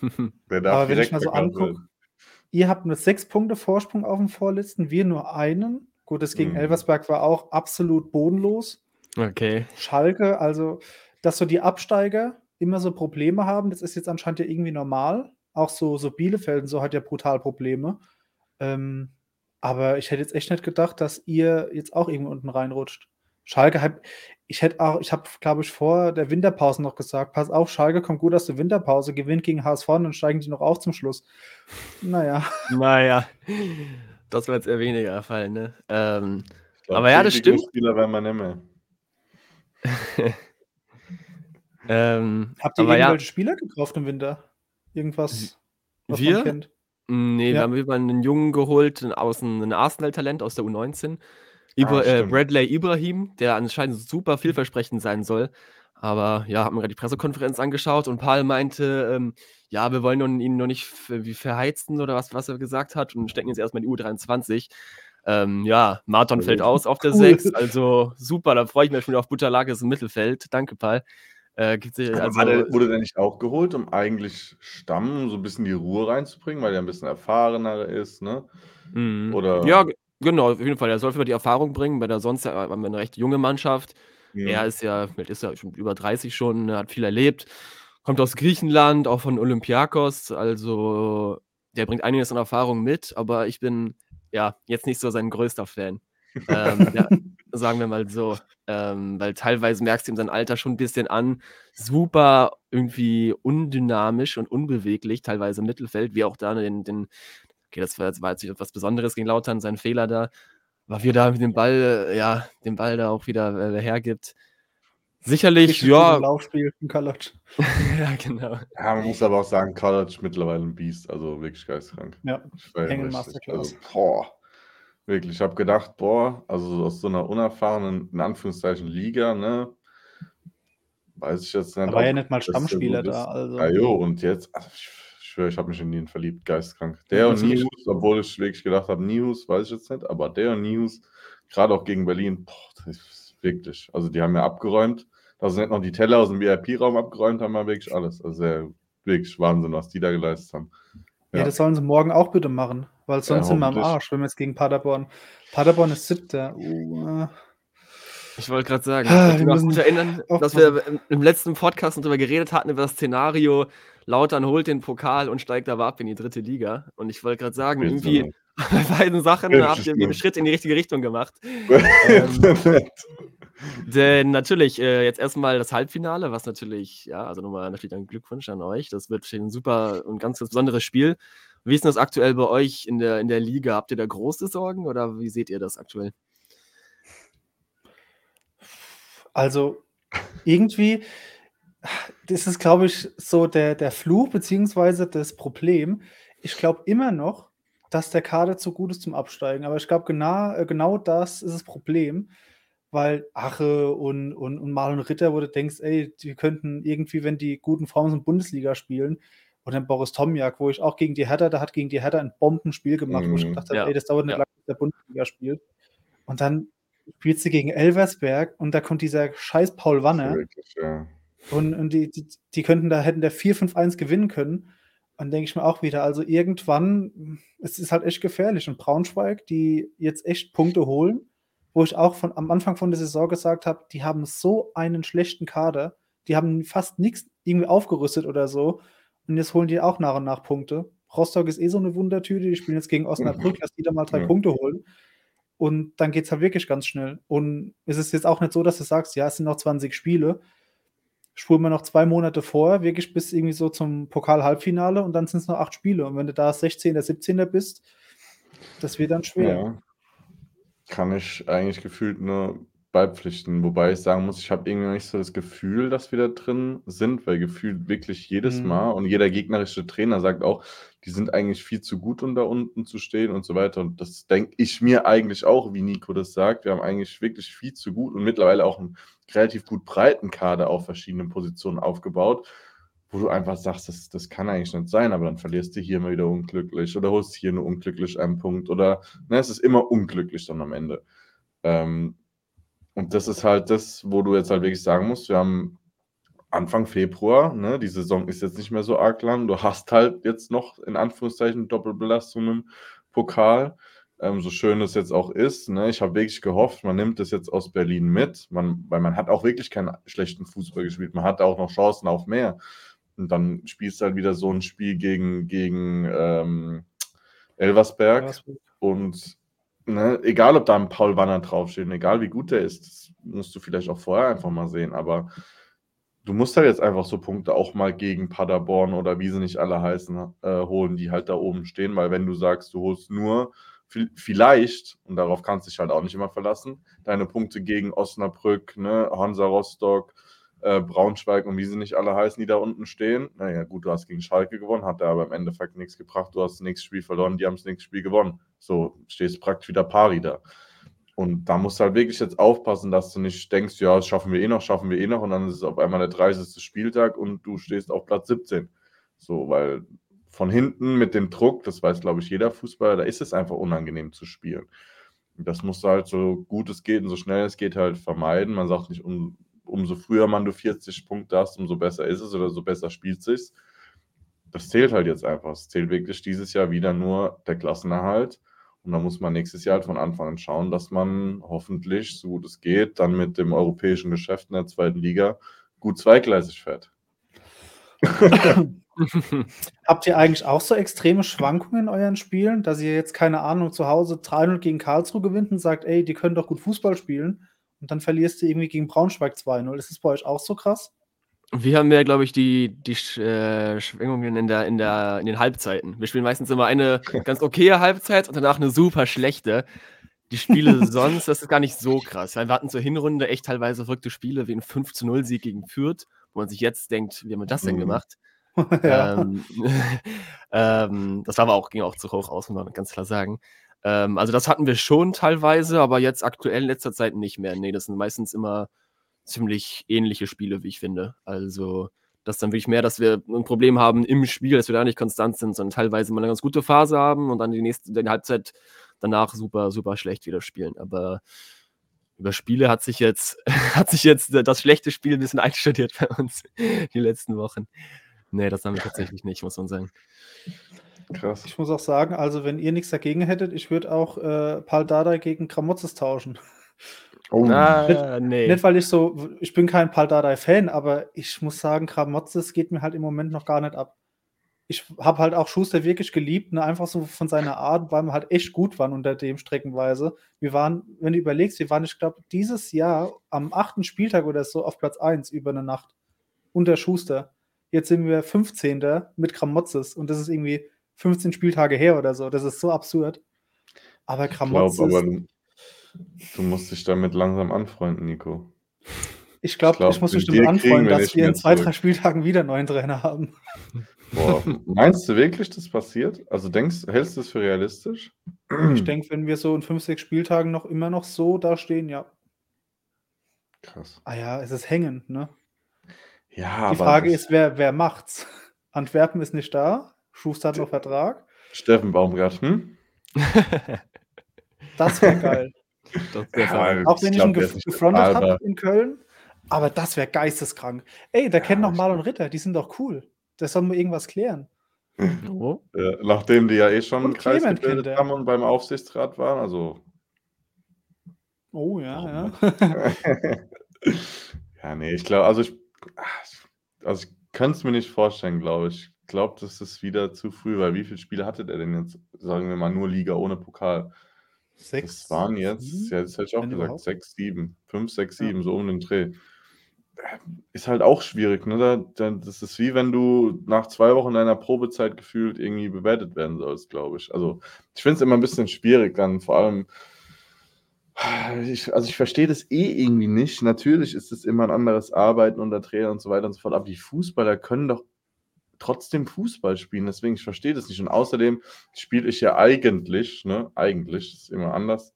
Der darf aber wenn ich mal so angucke, ihr habt nur sechs Punkte Vorsprung auf dem Vorletzten, wir nur einen. Gut, das gegen mhm. Elversberg war auch absolut bodenlos. Okay. Schalke, also, dass so die Absteiger immer so Probleme haben, das ist jetzt anscheinend ja irgendwie normal. Auch so, so Bielefeld so hat ja brutal Probleme. Ähm, aber ich hätte jetzt echt nicht gedacht, dass ihr jetzt auch irgendwo unten reinrutscht. Schalke hat, ich hätte auch, ich habe, glaube ich, vor der Winterpause noch gesagt, pass auf, Schalke kommt gut aus der Winterpause, gewinnt gegen HSV und dann steigen die noch auf zum Schluss. Naja. Naja, das wird jetzt eher weniger fallen, ne? Ähm, glaub, aber ja, das stimmt. Spieler werden wir nicht mehr. ähm, Habt ihr irgendwelche ja, Spieler gekauft im Winter? Irgendwas, was wir? man kennt? Nee, ja. wir haben über einen Jungen geholt, aus ein Arsenal-Talent aus der U19. Ibra ah, äh, Bradley Ibrahim, der anscheinend super vielversprechend sein soll. Aber ja, haben wir gerade die Pressekonferenz angeschaut und Paul meinte, ähm, ja, wir wollen ihn noch nicht wie verheizen oder was, was er gesagt hat und stecken jetzt erstmal in die U23. Ähm, ja, Marton fällt aus auf der cool. 6, also super, da freue ich mich schon wieder auf Butterlages im Mittelfeld. Danke, Paul. Äh, gibt's, also, der, wurde der nicht auch geholt, um eigentlich Stamm so ein bisschen die Ruhe reinzubringen, weil er ein bisschen erfahrener ist, ne? Mhm. Oder? Ja, genau, auf jeden Fall. Er soll für die Erfahrung bringen, bei der sonst ja, haben wir eine recht junge Mannschaft. Ja. Er ist ja, ist ja schon über 30 schon, hat viel erlebt, kommt aus Griechenland, auch von Olympiakos, also der bringt einiges an Erfahrung mit, aber ich bin ja jetzt nicht so sein größter Fan. ähm, ja, sagen wir mal so. Ähm, weil teilweise merkst du ihm sein Alter schon ein bisschen an. Super irgendwie undynamisch und unbeweglich, teilweise im Mittelfeld, wie auch da den, den okay, das war, war jetzt etwas Besonderes gegen Lautern, sein Fehler da, war wie er da mit dem Ball, ja, den Ball da auch wieder äh, hergibt. Sicherlich, ja. Laufspiel von College. ja, genau. Ja, man muss aber auch sagen, College mittlerweile ein Biest, also wirklich geistkrank. Ja, Hängen Masterclass. Also, boah. Wirklich, ich habe gedacht, boah, also aus so einer unerfahrenen, in Anführungszeichen, Liga, ne? Weiß ich jetzt nicht. Da war ja nicht mal Stammspieler so da. Also. Ja, jo, und jetzt, ich, ich schwöre, ich habe mich in ihn verliebt, geistkrank. Der und Nihus, obwohl ich wirklich gedacht habe, Nihus, weiß ich jetzt nicht, aber der und Nihus, gerade auch gegen Berlin, boah, das ist wirklich. Also die haben ja abgeräumt. Da sind nicht noch die Teller aus dem VIP-Raum abgeräumt, haben wir wirklich alles. Also wirklich Wahnsinn, was die da geleistet haben. Ja. ja, das sollen sie morgen auch bitte machen, weil sonst ja, sind wir am Arsch, wenn wir jetzt gegen Paderborn. Paderborn ist siebter. Uh, ich wollte gerade sagen, ah, ich kann mich erinnern, dass wir im letzten Podcast darüber geredet hatten, über das Szenario, Lautern holt den Pokal und steigt aber ab in die dritte Liga. Und ich wollte gerade sagen, irgendwie bei beiden Sachen habt ihr einen Schritt in die richtige Richtung gemacht. ähm, denn natürlich, äh, jetzt erstmal das Halbfinale, was natürlich, ja, also nochmal natürlich ein Glückwunsch an euch. Das wird ein super und ganz, ganz besonderes Spiel. Wie ist das aktuell bei euch in der, in der Liga? Habt ihr da große Sorgen oder wie seht ihr das aktuell? Also, irgendwie, das ist, glaube ich, so der, der Fluch beziehungsweise das Problem. Ich glaube immer noch, dass der Kader zu gut ist zum Absteigen. Aber ich glaube, genau, genau das ist das Problem weil Ache und, und, und Marlon Ritter, wo du denkst, ey, die könnten irgendwie, wenn die guten Formen sind, Bundesliga spielen. Und dann Boris Tomjak, wo ich auch gegen die Hertha, da hat gegen die Hertha ein Bombenspiel gemacht, mhm. wo ich mhm. gedacht habe, ja. ey, das dauert nicht ja. lange, bis der Bundesliga spielt. Und dann spielst du gegen Elversberg und da kommt dieser scheiß Paul Wanner. Wirklich, ja. Und, und die, die, die, könnten da, hätten da 4-5-1 gewinnen können. Und denke ich mir auch wieder, also irgendwann, es ist halt echt gefährlich. Und Braunschweig, die jetzt echt Punkte holen, wo ich auch von, am Anfang von der Saison gesagt habe, die haben so einen schlechten Kader, die haben fast nichts irgendwie aufgerüstet oder so. Und jetzt holen die auch nach und nach Punkte. Rostock ist eh so eine Wundertüte, die spielen jetzt gegen Osnabrück, lass die da mal drei ja. Punkte holen. Und dann geht es halt wirklich ganz schnell. Und es ist jetzt auch nicht so, dass du sagst, ja, es sind noch 20 Spiele. Spuren wir noch zwei Monate vor, wirklich bis irgendwie so zum Pokal-Halbfinale und dann sind es noch acht Spiele. Und wenn du da 16. oder 17. bist, das wird dann schwer. Ja. Kann ich eigentlich gefühlt nur beipflichten, wobei ich sagen muss, ich habe irgendwie nicht so das Gefühl, dass wir da drin sind, weil gefühlt wirklich jedes mhm. Mal und jeder gegnerische Trainer sagt auch, die sind eigentlich viel zu gut, um da unten zu stehen und so weiter. Und das denke ich mir eigentlich auch, wie Nico das sagt. Wir haben eigentlich wirklich viel zu gut und mittlerweile auch einen relativ gut breiten Kader auf verschiedenen Positionen aufgebaut, wo du einfach sagst, das, das kann eigentlich nicht sein, aber dann verlierst du hier mal wieder unglücklich oder holst hier nur unglücklich einen Punkt oder ne, es ist immer unglücklich dann am Ende. Ähm, und das ist halt das, wo du jetzt halt wirklich sagen musst, wir haben Anfang Februar, ne, die Saison ist jetzt nicht mehr so arg lang. Du hast halt jetzt noch in Anführungszeichen Doppelbelastung im Pokal. Ähm, so schön es jetzt auch ist. Ne, ich habe wirklich gehofft, man nimmt das jetzt aus Berlin mit, man, weil man hat auch wirklich keinen schlechten Fußball gespielt. Man hat auch noch Chancen auf mehr. Und dann spielst du halt wieder so ein Spiel gegen, gegen ähm, Elversberg. Elversberg. Und ne, egal, ob da ein Paul Wanner draufsteht, egal wie gut der ist, das musst du vielleicht auch vorher einfach mal sehen. Aber du musst halt jetzt einfach so Punkte auch mal gegen Paderborn oder wie sie nicht alle heißen, äh, holen, die halt da oben stehen, weil wenn du sagst, du holst nur vielleicht, und darauf kannst du dich halt auch nicht immer verlassen, deine Punkte gegen Osnabrück, ne, Hansa Rostock, äh, Braunschweig und wie sie nicht alle heißen, die da unten stehen. Naja, gut, du hast gegen Schalke gewonnen, hat da aber im Endeffekt nichts gebracht. Du hast das nächste Spiel verloren, die haben das nächste Spiel gewonnen. So stehst praktisch wieder pari da. Und da musst du halt wirklich jetzt aufpassen, dass du nicht denkst, ja, das schaffen wir eh noch, schaffen wir eh noch. Und dann ist es auf einmal der 30. Spieltag und du stehst auf Platz 17. So, weil von hinten mit dem Druck, das weiß, glaube ich, jeder Fußballer, da ist es einfach unangenehm zu spielen. Das musst du halt so gut es geht und so schnell es geht halt vermeiden. Man sagt nicht, um, umso früher man du 40 Punkte hast, umso besser ist es oder so besser spielt es sich. Das zählt halt jetzt einfach. Es zählt wirklich dieses Jahr wieder nur der Klassenerhalt. Und da muss man nächstes Jahr halt von Anfang an schauen, dass man hoffentlich, so gut es geht, dann mit dem europäischen Geschäft in der zweiten Liga gut zweigleisig fährt. Habt ihr eigentlich auch so extreme Schwankungen in euren Spielen, dass ihr jetzt, keine Ahnung, zu Hause 3-0 gegen Karlsruhe gewinnt und sagt, ey, die können doch gut Fußball spielen und dann verlierst du irgendwie gegen Braunschweig 2-0. Ist das bei euch auch so krass? Wir haben ja, glaube ich, die, die äh, Schwingungen in, der, in, der, in den Halbzeiten. Wir spielen meistens immer eine ganz okaye Halbzeit und danach eine super schlechte. Die Spiele sonst, das ist gar nicht so krass. Wir hatten zur Hinrunde echt teilweise verrückte Spiele, wie ein 5-0-Sieg gegen Fürth, wo man sich jetzt denkt, wie haben wir das denn mhm. gemacht? ähm, ähm, das war aber auch, ging auch zu hoch aus, muss man ganz klar sagen. Ähm, also das hatten wir schon teilweise, aber jetzt aktuell in letzter Zeit nicht mehr. Nee, das sind meistens immer ziemlich ähnliche Spiele, wie ich finde. Also, das ist dann wirklich mehr, dass wir ein Problem haben im Spiel, dass wir da nicht konstant sind, sondern teilweise mal eine ganz gute Phase haben und dann die nächste, die Halbzeit danach super, super schlecht wieder spielen. Aber über Spiele hat sich jetzt, hat sich jetzt das schlechte Spiel ein bisschen einstudiert bei uns die letzten Wochen. Nee, das haben wir tatsächlich nicht, muss man sagen. Krass. Ich muss auch sagen, also wenn ihr nichts dagegen hättet, ich würde auch äh, Paul Dada gegen Kramotzes tauschen. Oh. Na, nicht, nee. nicht, weil ich so, ich bin kein Paldadei-Fan, aber ich muss sagen, Kramotzes geht mir halt im Moment noch gar nicht ab. Ich habe halt auch Schuster wirklich geliebt, ne? einfach so von seiner Art, weil wir halt echt gut waren unter dem streckenweise. Wir waren, wenn du überlegst, wir waren, ich glaube, dieses Jahr am achten Spieltag oder so auf Platz 1 über eine Nacht unter Schuster. Jetzt sind wir 15. mit Kramotzes und das ist irgendwie 15 Spieltage her oder so. Das ist so absurd. Aber Kramotzes. Ich glaub, aber Du musst dich damit langsam anfreunden, Nico. Ich glaube, ich, glaub, ich muss mich damit anfreunden, dass wir in zwei, drei Spieltagen wieder einen neuen Trainer haben. Boah, meinst du wirklich, das passiert? Also denkst, hältst du es für realistisch? Ich denke, wenn wir so in fünf, sechs Spieltagen noch immer noch so da stehen, ja. Krass. Ah ja, es ist hängend, ne? Ja, Die Frage ist, wer, wer macht's? Antwerpen ist nicht da, Schuster hat noch Vertrag. Steffen Baumgart, hm? das wäre geil. Ja, auch wenn ich, ihn gefrontet habe in Köln, aber das wäre geisteskrank. Ey, da ja, kennen noch Marlon Ritter, die sind doch cool. Da sollen wir irgendwas klären. Oh. Ja, nachdem die ja eh schon einen Kreis gebildet haben und beim Aufsichtsrat waren, also. Oh ja, ja. ja, nee, ich glaube, also ich, also ich kann es mir nicht vorstellen, glaube ich. Ich glaube, das ist wieder zu früh, weil wie viele Spiele hatte der denn jetzt? Sagen wir mal nur Liga ohne Pokal. Sechs. Das waren jetzt, sieben? ja, das hätte ich auch gesagt, überhaupt? sechs, sieben, fünf, sechs, sieben, ja. so um den Dreh. Ist halt auch schwierig, ne? Das ist wie wenn du nach zwei Wochen deiner Probezeit gefühlt irgendwie bewertet werden sollst, glaube ich. Also, ich finde es immer ein bisschen schwierig dann, vor allem, ich, also ich verstehe das eh irgendwie nicht. Natürlich ist es immer ein anderes Arbeiten unter Trainer und so weiter und so fort, aber die Fußballer können doch trotzdem Fußball spielen. Deswegen, ich verstehe das nicht. Und außerdem spiele ich ja eigentlich, ne, eigentlich, ist immer anders,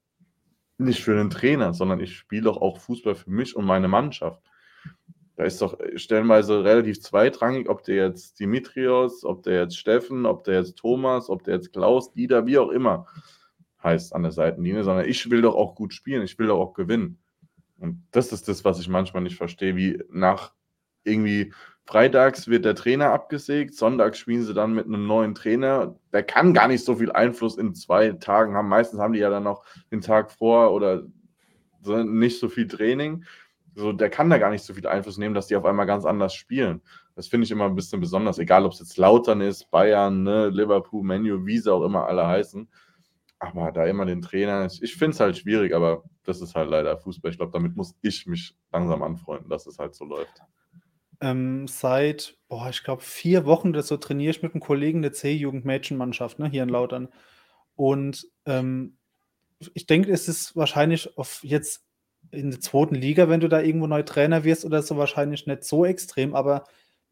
nicht für einen Trainer, sondern ich spiele doch auch Fußball für mich und meine Mannschaft. Da ist doch stellenweise relativ zweitrangig, ob der jetzt Dimitrios, ob der jetzt Steffen, ob der jetzt Thomas, ob der jetzt Klaus, Dieter, wie auch immer heißt an der Seitenlinie, sondern ich will doch auch gut spielen, ich will doch auch gewinnen. Und das ist das, was ich manchmal nicht verstehe, wie nach irgendwie freitags wird der Trainer abgesägt, sonntags spielen sie dann mit einem neuen Trainer. Der kann gar nicht so viel Einfluss in zwei Tagen haben. Meistens haben die ja dann noch den Tag vor oder nicht so viel Training. So, der kann da gar nicht so viel Einfluss nehmen, dass die auf einmal ganz anders spielen. Das finde ich immer ein bisschen besonders, egal ob es jetzt Lautern ist, Bayern, ne, Liverpool, Menu, wie sie auch immer alle heißen. Aber da immer den Trainer, ich finde es halt schwierig, aber das ist halt leider Fußball. Ich glaube, damit muss ich mich langsam anfreunden, dass es halt so läuft. Ähm, seit, boah, ich glaube, vier Wochen oder so trainiere ich mit einem Kollegen der C-Jugend-Mädchenmannschaft, ne, hier in Lautern. Und ähm, ich denke, es ist wahrscheinlich auf jetzt in der zweiten Liga, wenn du da irgendwo neu Trainer wirst oder so, wahrscheinlich nicht so extrem, aber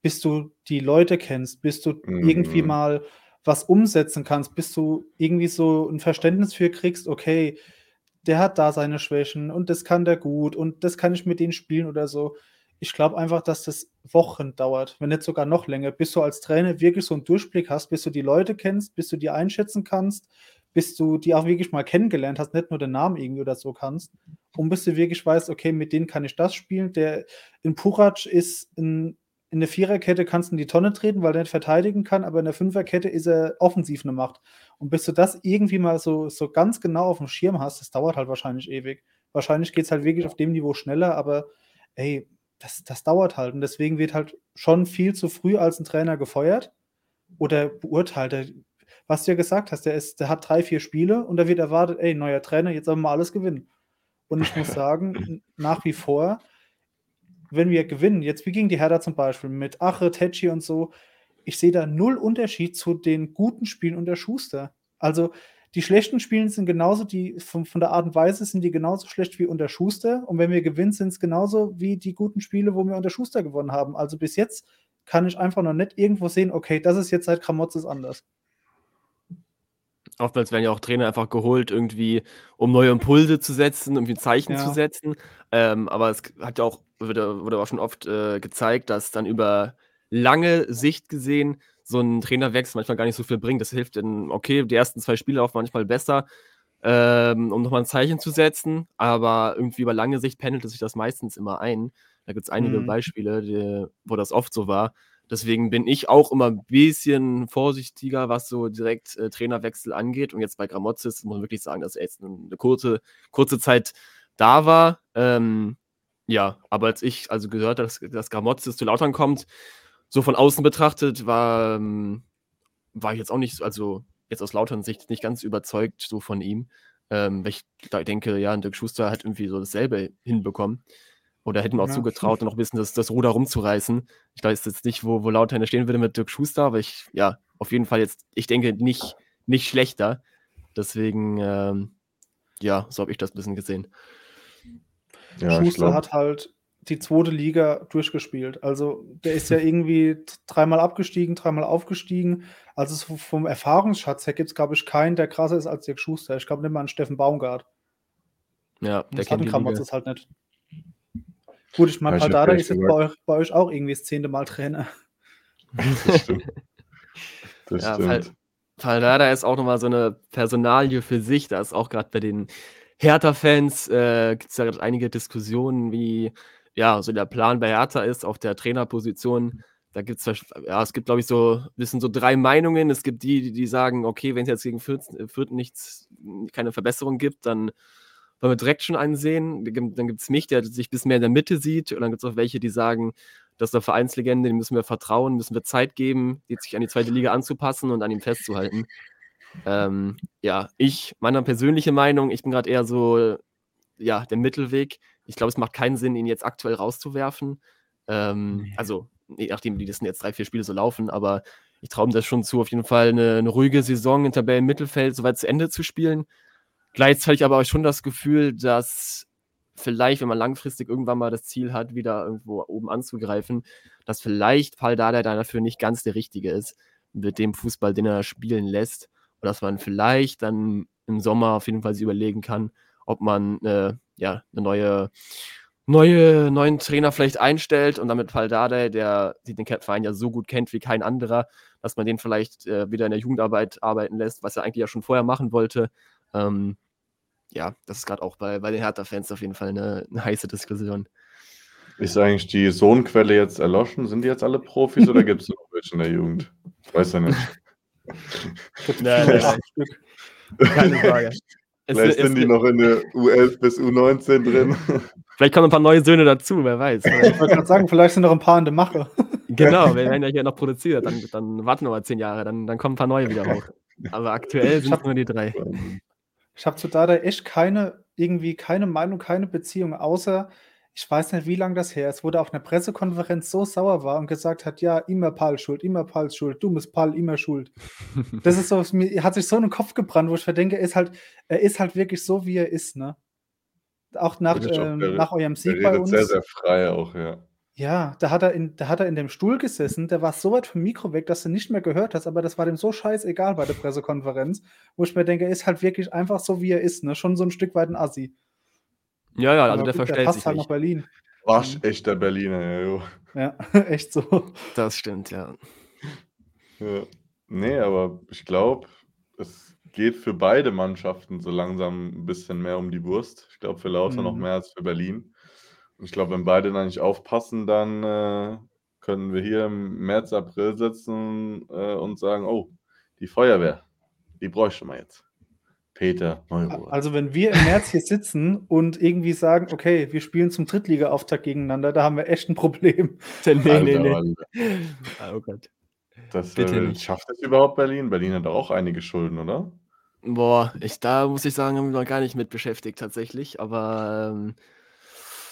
bis du die Leute kennst, bis du mhm. irgendwie mal was umsetzen kannst, bis du irgendwie so ein Verständnis für kriegst, okay, der hat da seine Schwächen und das kann der gut und das kann ich mit denen spielen oder so ich glaube einfach, dass das Wochen dauert, wenn nicht sogar noch länger, bis du als Trainer wirklich so einen Durchblick hast, bis du die Leute kennst, bis du die einschätzen kannst, bis du die auch wirklich mal kennengelernt hast, nicht nur den Namen irgendwie oder so kannst. Und bis du wirklich weißt, okay, mit denen kann ich das spielen. Der in Purac ist in, in der Viererkette kannst du in die Tonne treten, weil er nicht verteidigen kann, aber in der Fünferkette ist er offensiv eine Macht. Und bis du das irgendwie mal so, so ganz genau auf dem Schirm hast, das dauert halt wahrscheinlich ewig. Wahrscheinlich geht es halt wirklich auf dem Niveau schneller, aber ey, das, das dauert halt. Und deswegen wird halt schon viel zu früh als ein Trainer gefeuert oder beurteilt. Was du ja gesagt hast, der, ist, der hat drei, vier Spiele und da wird erwartet, ey, neuer Trainer, jetzt sollen wir mal alles gewinnen. Und ich muss sagen, nach wie vor, wenn wir gewinnen, jetzt wie gegen die Hertha zum Beispiel, mit Ache, Tetschi und so, ich sehe da null Unterschied zu den guten Spielen unter Schuster. Also die schlechten Spiele sind genauso, die von, von, der Art und Weise sind die genauso schlecht wie unter Schuster. Und wenn wir gewinnen, sind es genauso wie die guten Spiele, wo wir unter Schuster gewonnen haben. Also bis jetzt kann ich einfach noch nicht irgendwo sehen, okay, das ist jetzt seit Kramotzes anders. Oftmals werden ja auch Trainer einfach geholt, irgendwie, um neue Impulse zu setzen, irgendwie Zeichen ja. zu setzen. Ähm, aber es hat ja auch, wurde, wurde auch schon oft äh, gezeigt, dass dann über lange Sicht gesehen so ein Trainerwechsel manchmal gar nicht so viel bringt. Das hilft in, okay, die ersten zwei Spiele auch manchmal besser, ähm, um nochmal ein Zeichen zu setzen, aber irgendwie über lange Sicht pendelt sich das meistens immer ein. Da gibt es einige mhm. Beispiele, die, wo das oft so war. Deswegen bin ich auch immer ein bisschen vorsichtiger, was so direkt äh, Trainerwechsel angeht. Und jetzt bei Gramozis muss man wirklich sagen, dass er jetzt eine kurze, kurze Zeit da war. Ähm, ja, aber als ich also gehört habe, dass, dass Gramozis zu Lautern kommt, so von außen betrachtet war, ähm, war ich jetzt auch nicht, also jetzt aus Lautern Sicht nicht ganz überzeugt so von ihm. Ähm, weil ich da denke, ja, Dirk Schuster hat irgendwie so dasselbe hinbekommen. Oder hätten wir auch ja. zugetraut, noch ein bisschen das, das Ruder rumzureißen. Ich weiß jetzt nicht, wo, wo Lautern stehen würde mit Dirk Schuster, aber ich, ja, auf jeden Fall jetzt, ich denke, nicht, nicht schlechter. Deswegen, ähm, ja, so habe ich das ein bisschen gesehen. Ja, Schuster hat halt die zweite Liga durchgespielt. Also der ist ja irgendwie dreimal abgestiegen, dreimal aufgestiegen. Also vom Erfahrungsschatz her gibt es, glaube ich, keinen, der krasser ist als Dirk Schuster. Ich glaube nicht mal an Steffen Baumgart. Ja, der das kennt die Liga. das halt nicht. Gut, ich meine, Paldada ist jetzt bei euch, bei euch, auch irgendwie das zehnte Mal Trainer. Das stimmt. Das ja, stimmt. Paldada ist auch nochmal so eine Personalie für sich. Da ist auch gerade bei den Hertha-Fans äh, gibt es ja einige Diskussionen, wie ja, so der Plan bei Hertha ist auf der Trainerposition. Da gibt es, ja, es gibt, glaube ich, so ein bisschen so drei Meinungen. Es gibt die, die, die sagen, okay, wenn es jetzt gegen Fürth, Fürth nichts, keine Verbesserung gibt, dann wollen wir direkt schon einen sehen. Dann gibt es mich, der sich ein bisschen mehr in der Mitte sieht. Und dann gibt es auch welche, die sagen, das ist eine Vereinslegende, dem müssen wir vertrauen, müssen wir Zeit geben, sich an die zweite Liga anzupassen und an ihm festzuhalten. Ähm, ja, ich, meiner persönliche Meinung, ich bin gerade eher so, ja, der Mittelweg. Ich glaube, es macht keinen Sinn, ihn jetzt aktuell rauszuwerfen. Ähm, also, nachdem die das jetzt drei, vier Spiele so laufen, aber ich traue ihm das schon zu, auf jeden Fall eine, eine ruhige Saison im Tabellenmittelfeld soweit zu Ende zu spielen. Gleichzeitig aber auch schon das Gefühl, dass vielleicht, wenn man langfristig irgendwann mal das Ziel hat, wieder irgendwo oben anzugreifen, dass vielleicht Paul Dada dafür nicht ganz der Richtige ist, mit dem Fußball, den er spielen lässt. Und dass man vielleicht dann im Sommer auf jeden Fall sich überlegen kann, ob man äh, ja, eine neue, neue, neuen Trainer vielleicht einstellt und damit Paul Dada, der den Verein ja so gut kennt wie kein anderer, dass man den vielleicht äh, wieder in der Jugendarbeit arbeiten lässt, was er eigentlich ja schon vorher machen wollte. Ähm, ja, das ist gerade auch bei, bei den Hertha-Fans auf jeden Fall eine, eine, heiße Diskussion. Ist eigentlich die Sohnquelle jetzt erloschen? Sind die jetzt alle Profis oder gibt es noch welche in der Jugend? Ich weiß ja nicht. nein, nein, nein. Keine Frage. Vielleicht es, sind es, die noch in der U11 bis U19 drin. Vielleicht kommen ein paar neue Söhne dazu, wer weiß. Ich wollte gerade sagen, vielleicht sind noch ein paar in der Mache. Genau, wir werden ja hier noch produziert, dann, dann warten wir mal zehn Jahre, dann, dann kommen ein paar neue wieder hoch. Aber aktuell sind es nur die drei. Ich habe zu Dada echt keine, irgendwie keine Meinung, keine Beziehung, außer ich weiß nicht, wie lange das her ist, wo der auf einer Pressekonferenz so sauer war und gesagt hat, ja, immer Paul schuld, immer Paul schuld, dummes Paul, immer schuld. Das ist so, mir hat sich so in den Kopf gebrannt, wo ich verdenke, er ist halt, er ist halt wirklich so, wie er ist, ne? Auch nach, äh, nach eurem Sieg bei uns. sehr, sehr frei auch, ja. Ja, da hat er in da hat er in dem Stuhl gesessen, der war so weit vom Mikro weg, dass du nicht mehr gehört hast, aber das war dem so scheißegal bei der Pressekonferenz, wo ich mir denke, er ist halt wirklich einfach so, wie er ist, ne? Schon so ein Stück weit ein Assi. Ja, ja, also der gut, verstellt der passt sich halt nicht. nach Berlin. Waschechter Berliner, ja, jo. Ja, echt so. Das stimmt, ja. Ja. Ne, aber ich glaube, es geht für beide Mannschaften so langsam ein bisschen mehr um die Wurst. Ich glaube, für Lauter noch mhm. mehr als für Berlin. Ich glaube, wenn beide da nicht aufpassen, dann äh, können wir hier im März, April sitzen äh, und sagen, oh, die Feuerwehr, die bräuchte man jetzt. Peter Neuruhr. Also wenn wir im März hier sitzen und irgendwie sagen, okay, wir spielen zum Drittliga-Auftakt gegeneinander, da haben wir echt ein Problem. nee, nee, nee. Oh Gott. Das, äh, schafft es überhaupt Berlin? Berlin hat auch einige Schulden, oder? Boah, ich, da muss ich sagen, haben wir noch gar nicht mit beschäftigt tatsächlich, aber ähm,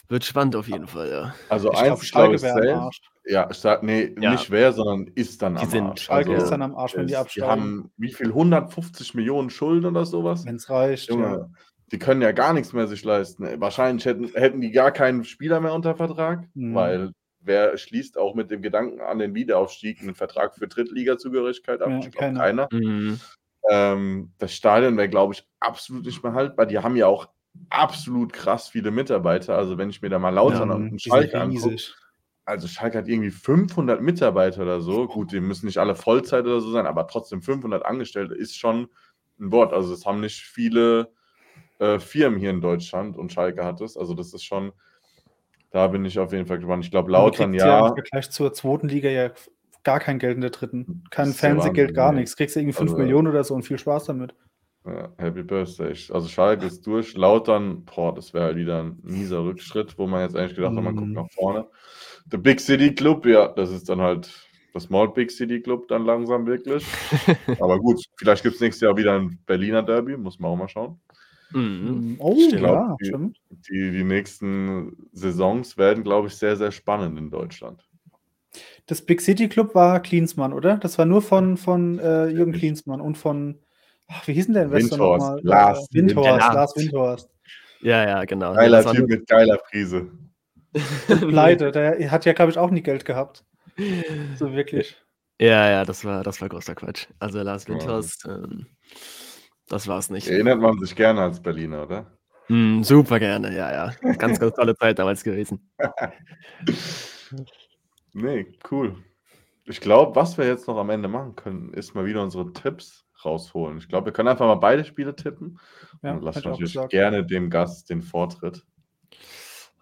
wird spannend auf jeden Fall, ja. Also ich eins glaube ich safe. Ja, nee, ja. nicht wer, sondern ist dann die am sind. Arsch. Schalke also, ist dann am Arsch, wenn die absteigen. Die haben wie viel? 150 Millionen Schulden oder sowas? Wenn es reicht. Junge, ja. die können ja gar nichts mehr sich leisten. Wahrscheinlich hätten, hätten die gar keinen Spieler mehr unter Vertrag, mhm. weil wer schließt auch mit dem Gedanken an den Wiederaufstieg einen Vertrag für Drittliga-Zugehörigkeit ab? Ja, ich glaube keiner. Mhm. Ähm, das Stadion wäre, glaube ich, absolut nicht mehr haltbar. Die haben ja auch absolut krass viele Mitarbeiter. Also wenn ich mir da mal Lautern ja, und Schalke angucke, also Schalke hat irgendwie 500 Mitarbeiter oder so. Gut, die müssen nicht alle Vollzeit oder so sein, aber trotzdem 500 Angestellte ist schon ein Wort. Also es haben nicht viele äh, Firmen hier in Deutschland und Schalke hat es. Also das ist schon, da bin ich auf jeden Fall gespannt. Ich glaube, Lautern ja. ja Im Vergleich zur zweiten Liga ja gar kein Geld in der dritten. Kein Fernsehgeld, gar nichts. Kriegst du irgendwie 5 also, Millionen oder so und viel Spaß damit. Ja, Happy Birthday. Also Schalke ist durch. Lautern, boah, das wäre halt wieder ein mieser Rückschritt, wo man jetzt eigentlich gedacht hat, man guckt mhm. nach vorne. Der Big City Club, ja, das ist dann halt das Small Big City Club dann langsam wirklich. Aber gut, vielleicht gibt es nächstes Jahr wieder ein Berliner Derby, muss man auch mal schauen. Mhm. Oh, ich glaub, ja, die, stimmt. Die, die nächsten Saisons werden, glaube ich, sehr, sehr spannend in Deutschland. Das Big City Club war Klinsmann, oder? Das war nur von, von äh, Jürgen Klinsmann und von Ach, wie hieß denn der Investor nochmal? Lars. Äh, Windhorst, Lars Windhorst. Ja, ja, genau. Geiler Typ mit geiler Prise. Pleite, der hat ja, glaube ich, auch nie Geld gehabt. So wirklich. Ja, ja, das war, das war großer Quatsch. Also Lars Windhorst, ja. ähm, das war es nicht. Erinnert man sich gerne als Berliner, oder? Mm, super gerne, ja, ja. Ganz, ganz tolle Zeit damals gewesen. nee, cool. Ich glaube, was wir jetzt noch am Ende machen können, ist mal wieder unsere Tipps rausholen. Ich glaube, wir können einfach mal beide Spiele tippen. Ja, und lassen natürlich gerne dem Gast den Vortritt.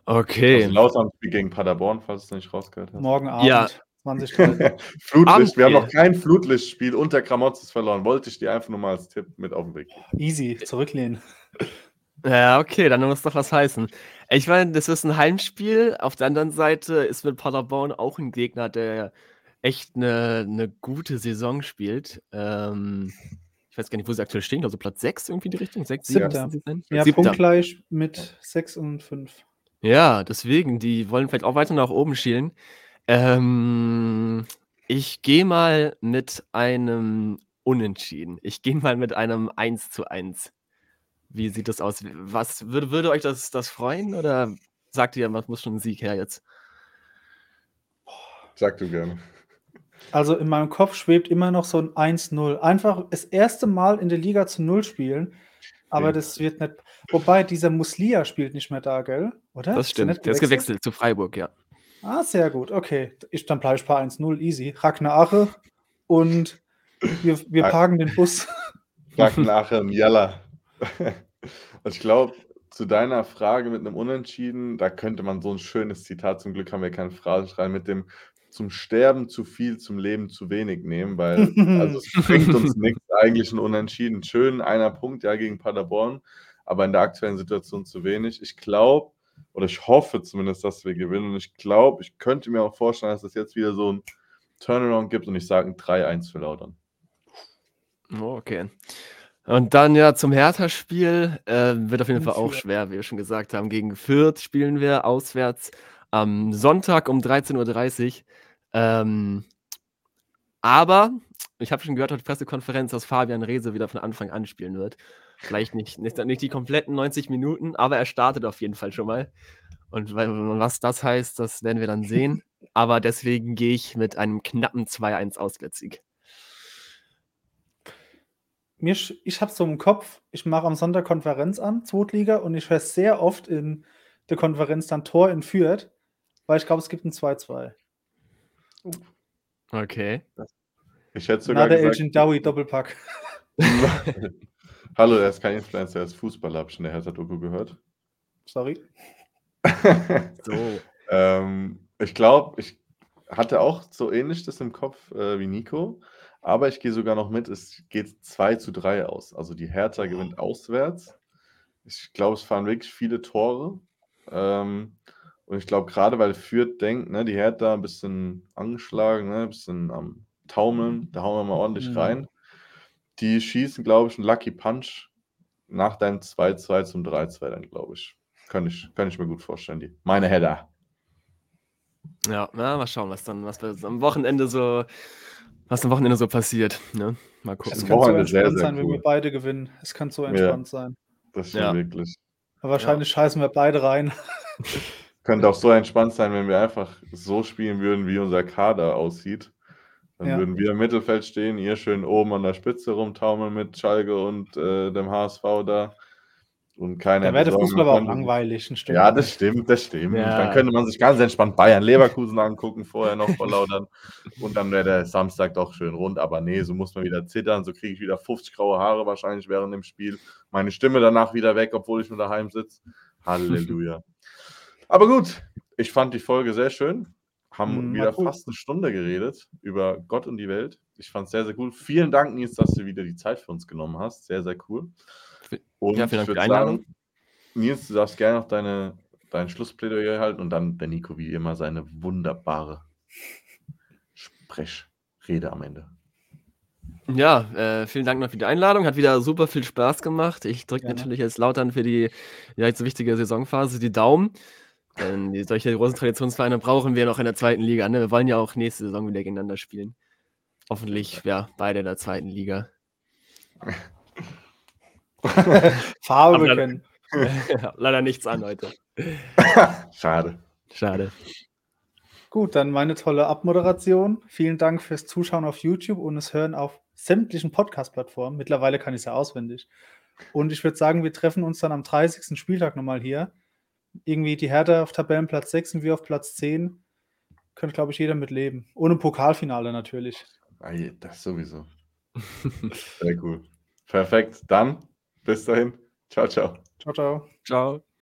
Okay. Also Lautern gegen Paderborn, falls du es nicht rausgehört hast. Morgen Abend. Ja. 20 Flutlicht. Wir haben noch kein Flutlichtspiel unter Kramotzes verloren. Wollte ich dir einfach nur mal als Tipp mit auf den Weg. Easy, zurücklehnen. Ja, okay, dann muss doch was heißen. Ich meine, das ist ein Heimspiel. Auf der anderen Seite ist mit Paderborn auch ein Gegner, der echt eine 'ne gute Saison spielt. Ähm, ich weiß gar nicht, wo sie aktuell stehen, also Platz 6 irgendwie in die Richtung? 6, 7 Siebter. müssen sie sein? Ja, Siebter. punktgleich mit 6 und 5. Ja, deswegen, die wollen vielleicht auch weiter nach oben schielen. Ähm, ich gehe mal mit einem Unentschieden. Ich gehe mal mit einem 1:1. Wie sieht das aus? was würde würde euch das das freuen oder sagt ihr, man muss schon 'n Sieg her jetzt? Sag du gerne. Also, in meinem Kopf schwebt immer noch so 'n 1:0. Einfach das erste Mal in der Liga zu Null spielen, aber das wird nicht wobei dieser Muslia spielt nicht mehr da, gell? Oder? Das Ist stimmt. nicht Der ist gewechselt? zu Freiburg, ja. Ah, sehr gut. Okay. Ich dann bleibe ich bei 1:0, easy. Ragnar Ache und wir wir parken den Bus. Frag nachher Jalla. Ich glaube, zu deiner Frage mit einem Unentschieden, da könnte man so ein schönes Zitat zum Glück haben wir keinen Phrasenschrein mit dem „Zum Sterben zu viel, zum Leben zu wenig“ nehmen, weil also, es bringt uns nix eigentlich 'n Unentschieden. Schön, einer Punkt, ja, gegen Paderborn, aber in der aktuellen Situation zu wenig. Ich glaube oder ich hoffe zumindest, dass wir gewinnen und ich glaube, ich könnte mir auch vorstellen, dass es jetzt wieder so 'n Turnaround gibt und ich sage 'n 3:1 für Lautern. Oh, okay. Und dann ja zum Hertha-Spiel, äh, wird auf jeden Fall auch schwer, wie wir schon gesagt haben. Gegen Fürth spielen wir auswärts am Sonntag um 13:30 Ähm, aber ich habe schon gehört auf der Pressekonferenz, dass Fabian Reese wieder von Anfang an spielen wird. Vielleicht nicht nicht nicht die kompletten 90 Minuten, aber er startet auf jeden Fall schon mal. Und was das heißt, das werden wir dann sehen. Aber deswegen gehe ich mit einem knappen 2:1 Auswärtssieg. Mir ich habe so im Kopf, ich mache am Sonntag Konferenz an, Zweitliga, und ich höre sehr oft in der Konferenz dann Tor in Fürth, weil ich glaube, es gibt 'n 2:2. Okay. Ich hätte sogar Another El gesagt Jinddawi Doppelpack. Hallo, er ist kein Influencer, er ist Fußballer, habe ich in der Hertha-Doku gehört. Sorry. So. Ähm, ich glaube, ich hatte auch so ähnlich das im Kopf, äh, wie Nico, aber ich gehe sogar noch mit, es geht 2:3 aus. Also, die Hertha gewinnt auswärts. Ich glaube, es fallen wirklich viele Tore. Ähm, und ich glaube, grade weil Fürth denkt, ne, die Hertha 'n bisschen angeschlagen, ne, bisschen am Taumeln, da hauen wir mal ordentlich Mhm. rein. Die schießen, glaube ich, 'n Lucky Punch nach deinem 2:2 zum 3:2 dann, glaube ich. Könnte ich könnte ich mir gut vorstellen, die meine Hertha. Ja, na, mal schauen, was dann was am Wochenende so was am Wochenende so passiert, ne? Mal Es gucken. Das könnte so Wochenende sehr, entspannt sehr sein, wenn cool. wir beide gewinnen. Es kann so Ja. entspannt sein. Das stimmt Ja. wirklich. Aber wahrscheinlich scheißen wir beide rein. Könnte auch so entspannt sein, wenn wir einfach so spielen würden, wie unser Kader aussieht. Dann Ja. würden wir im Mittelfeld stehen, ihr schön oben an der Spitze rumtaumeln mit Schalke und, äh, dem HSV da und keiner Da wäre der Fußball aber auch langweilig 'n Stück Ja, das stimmt, das stimmt. Ja. Dann könnte man sich ganz entspannt Bayern Leverkusen angucken, vorher noch vor Lautern und dann wäre der Samstag doch schön rund. Aber ne, so muss man wieder zittern, so kriege ich wieder 50 graue Haare wahrscheinlich während dem Spiel. Meine Stimme danach wieder weg, obwohl ich nur daheim sitze. Halleluja. Aber gut, ich fand die Folge sehr schön. Haben Mhm, wieder cool. fast 'ne Stunde geredet über Gott und die Welt. Ich fand's sehr, sehr gut. Vielen Dank, Nils, dass du wieder die Zeit für uns genommen hast. Sehr, sehr cool. Und ja, vielen Dank für die Einladung. sagen, Nils, du darfst gerne noch deine dein Schlussplädoyer halten und dann der Nico wie immer seine wunderbare Sprechrede am Ende. Ja, äh, vielen Dank noch für die Einladung. Hat wieder super viel Spaß gemacht. Ich drücke natürlich jetzt Lautern für die ja, jetzt wichtige Saisonphase die Daumen. Denn solche großen Traditionsvereine brauchen wir noch in der 2. Liga, ne? Wir wollen ja auch nächste Saison wieder gegeneinander spielen. Hoffentlich, ja, beide in der 2. Liga. Farbe Aber- bekennen. Ja, leider nichts an heute. Schade. Schade. Gut, dann meine tolle Abmoderation. Vielen Dank fürs Zuschauen auf YouTube und das Hören auf sämtlichen Podcast-Plattformen. Mittlerweile kann ich's ja auswendig. Und ich würde sagen, wir treffen uns dann am 30. Spieltag noch mal hier. Irgendwie die Hertha auf Tabellenplatz 6 und wir auf Platz 10. Könnte, glaube ich, jeder mit leben. Ohne Pokalfinale natürlich. Das sowieso. Sehr cool. Perfekt. Dann bis dahin. Ciao, ciao. Ciao, ciao. Ciao.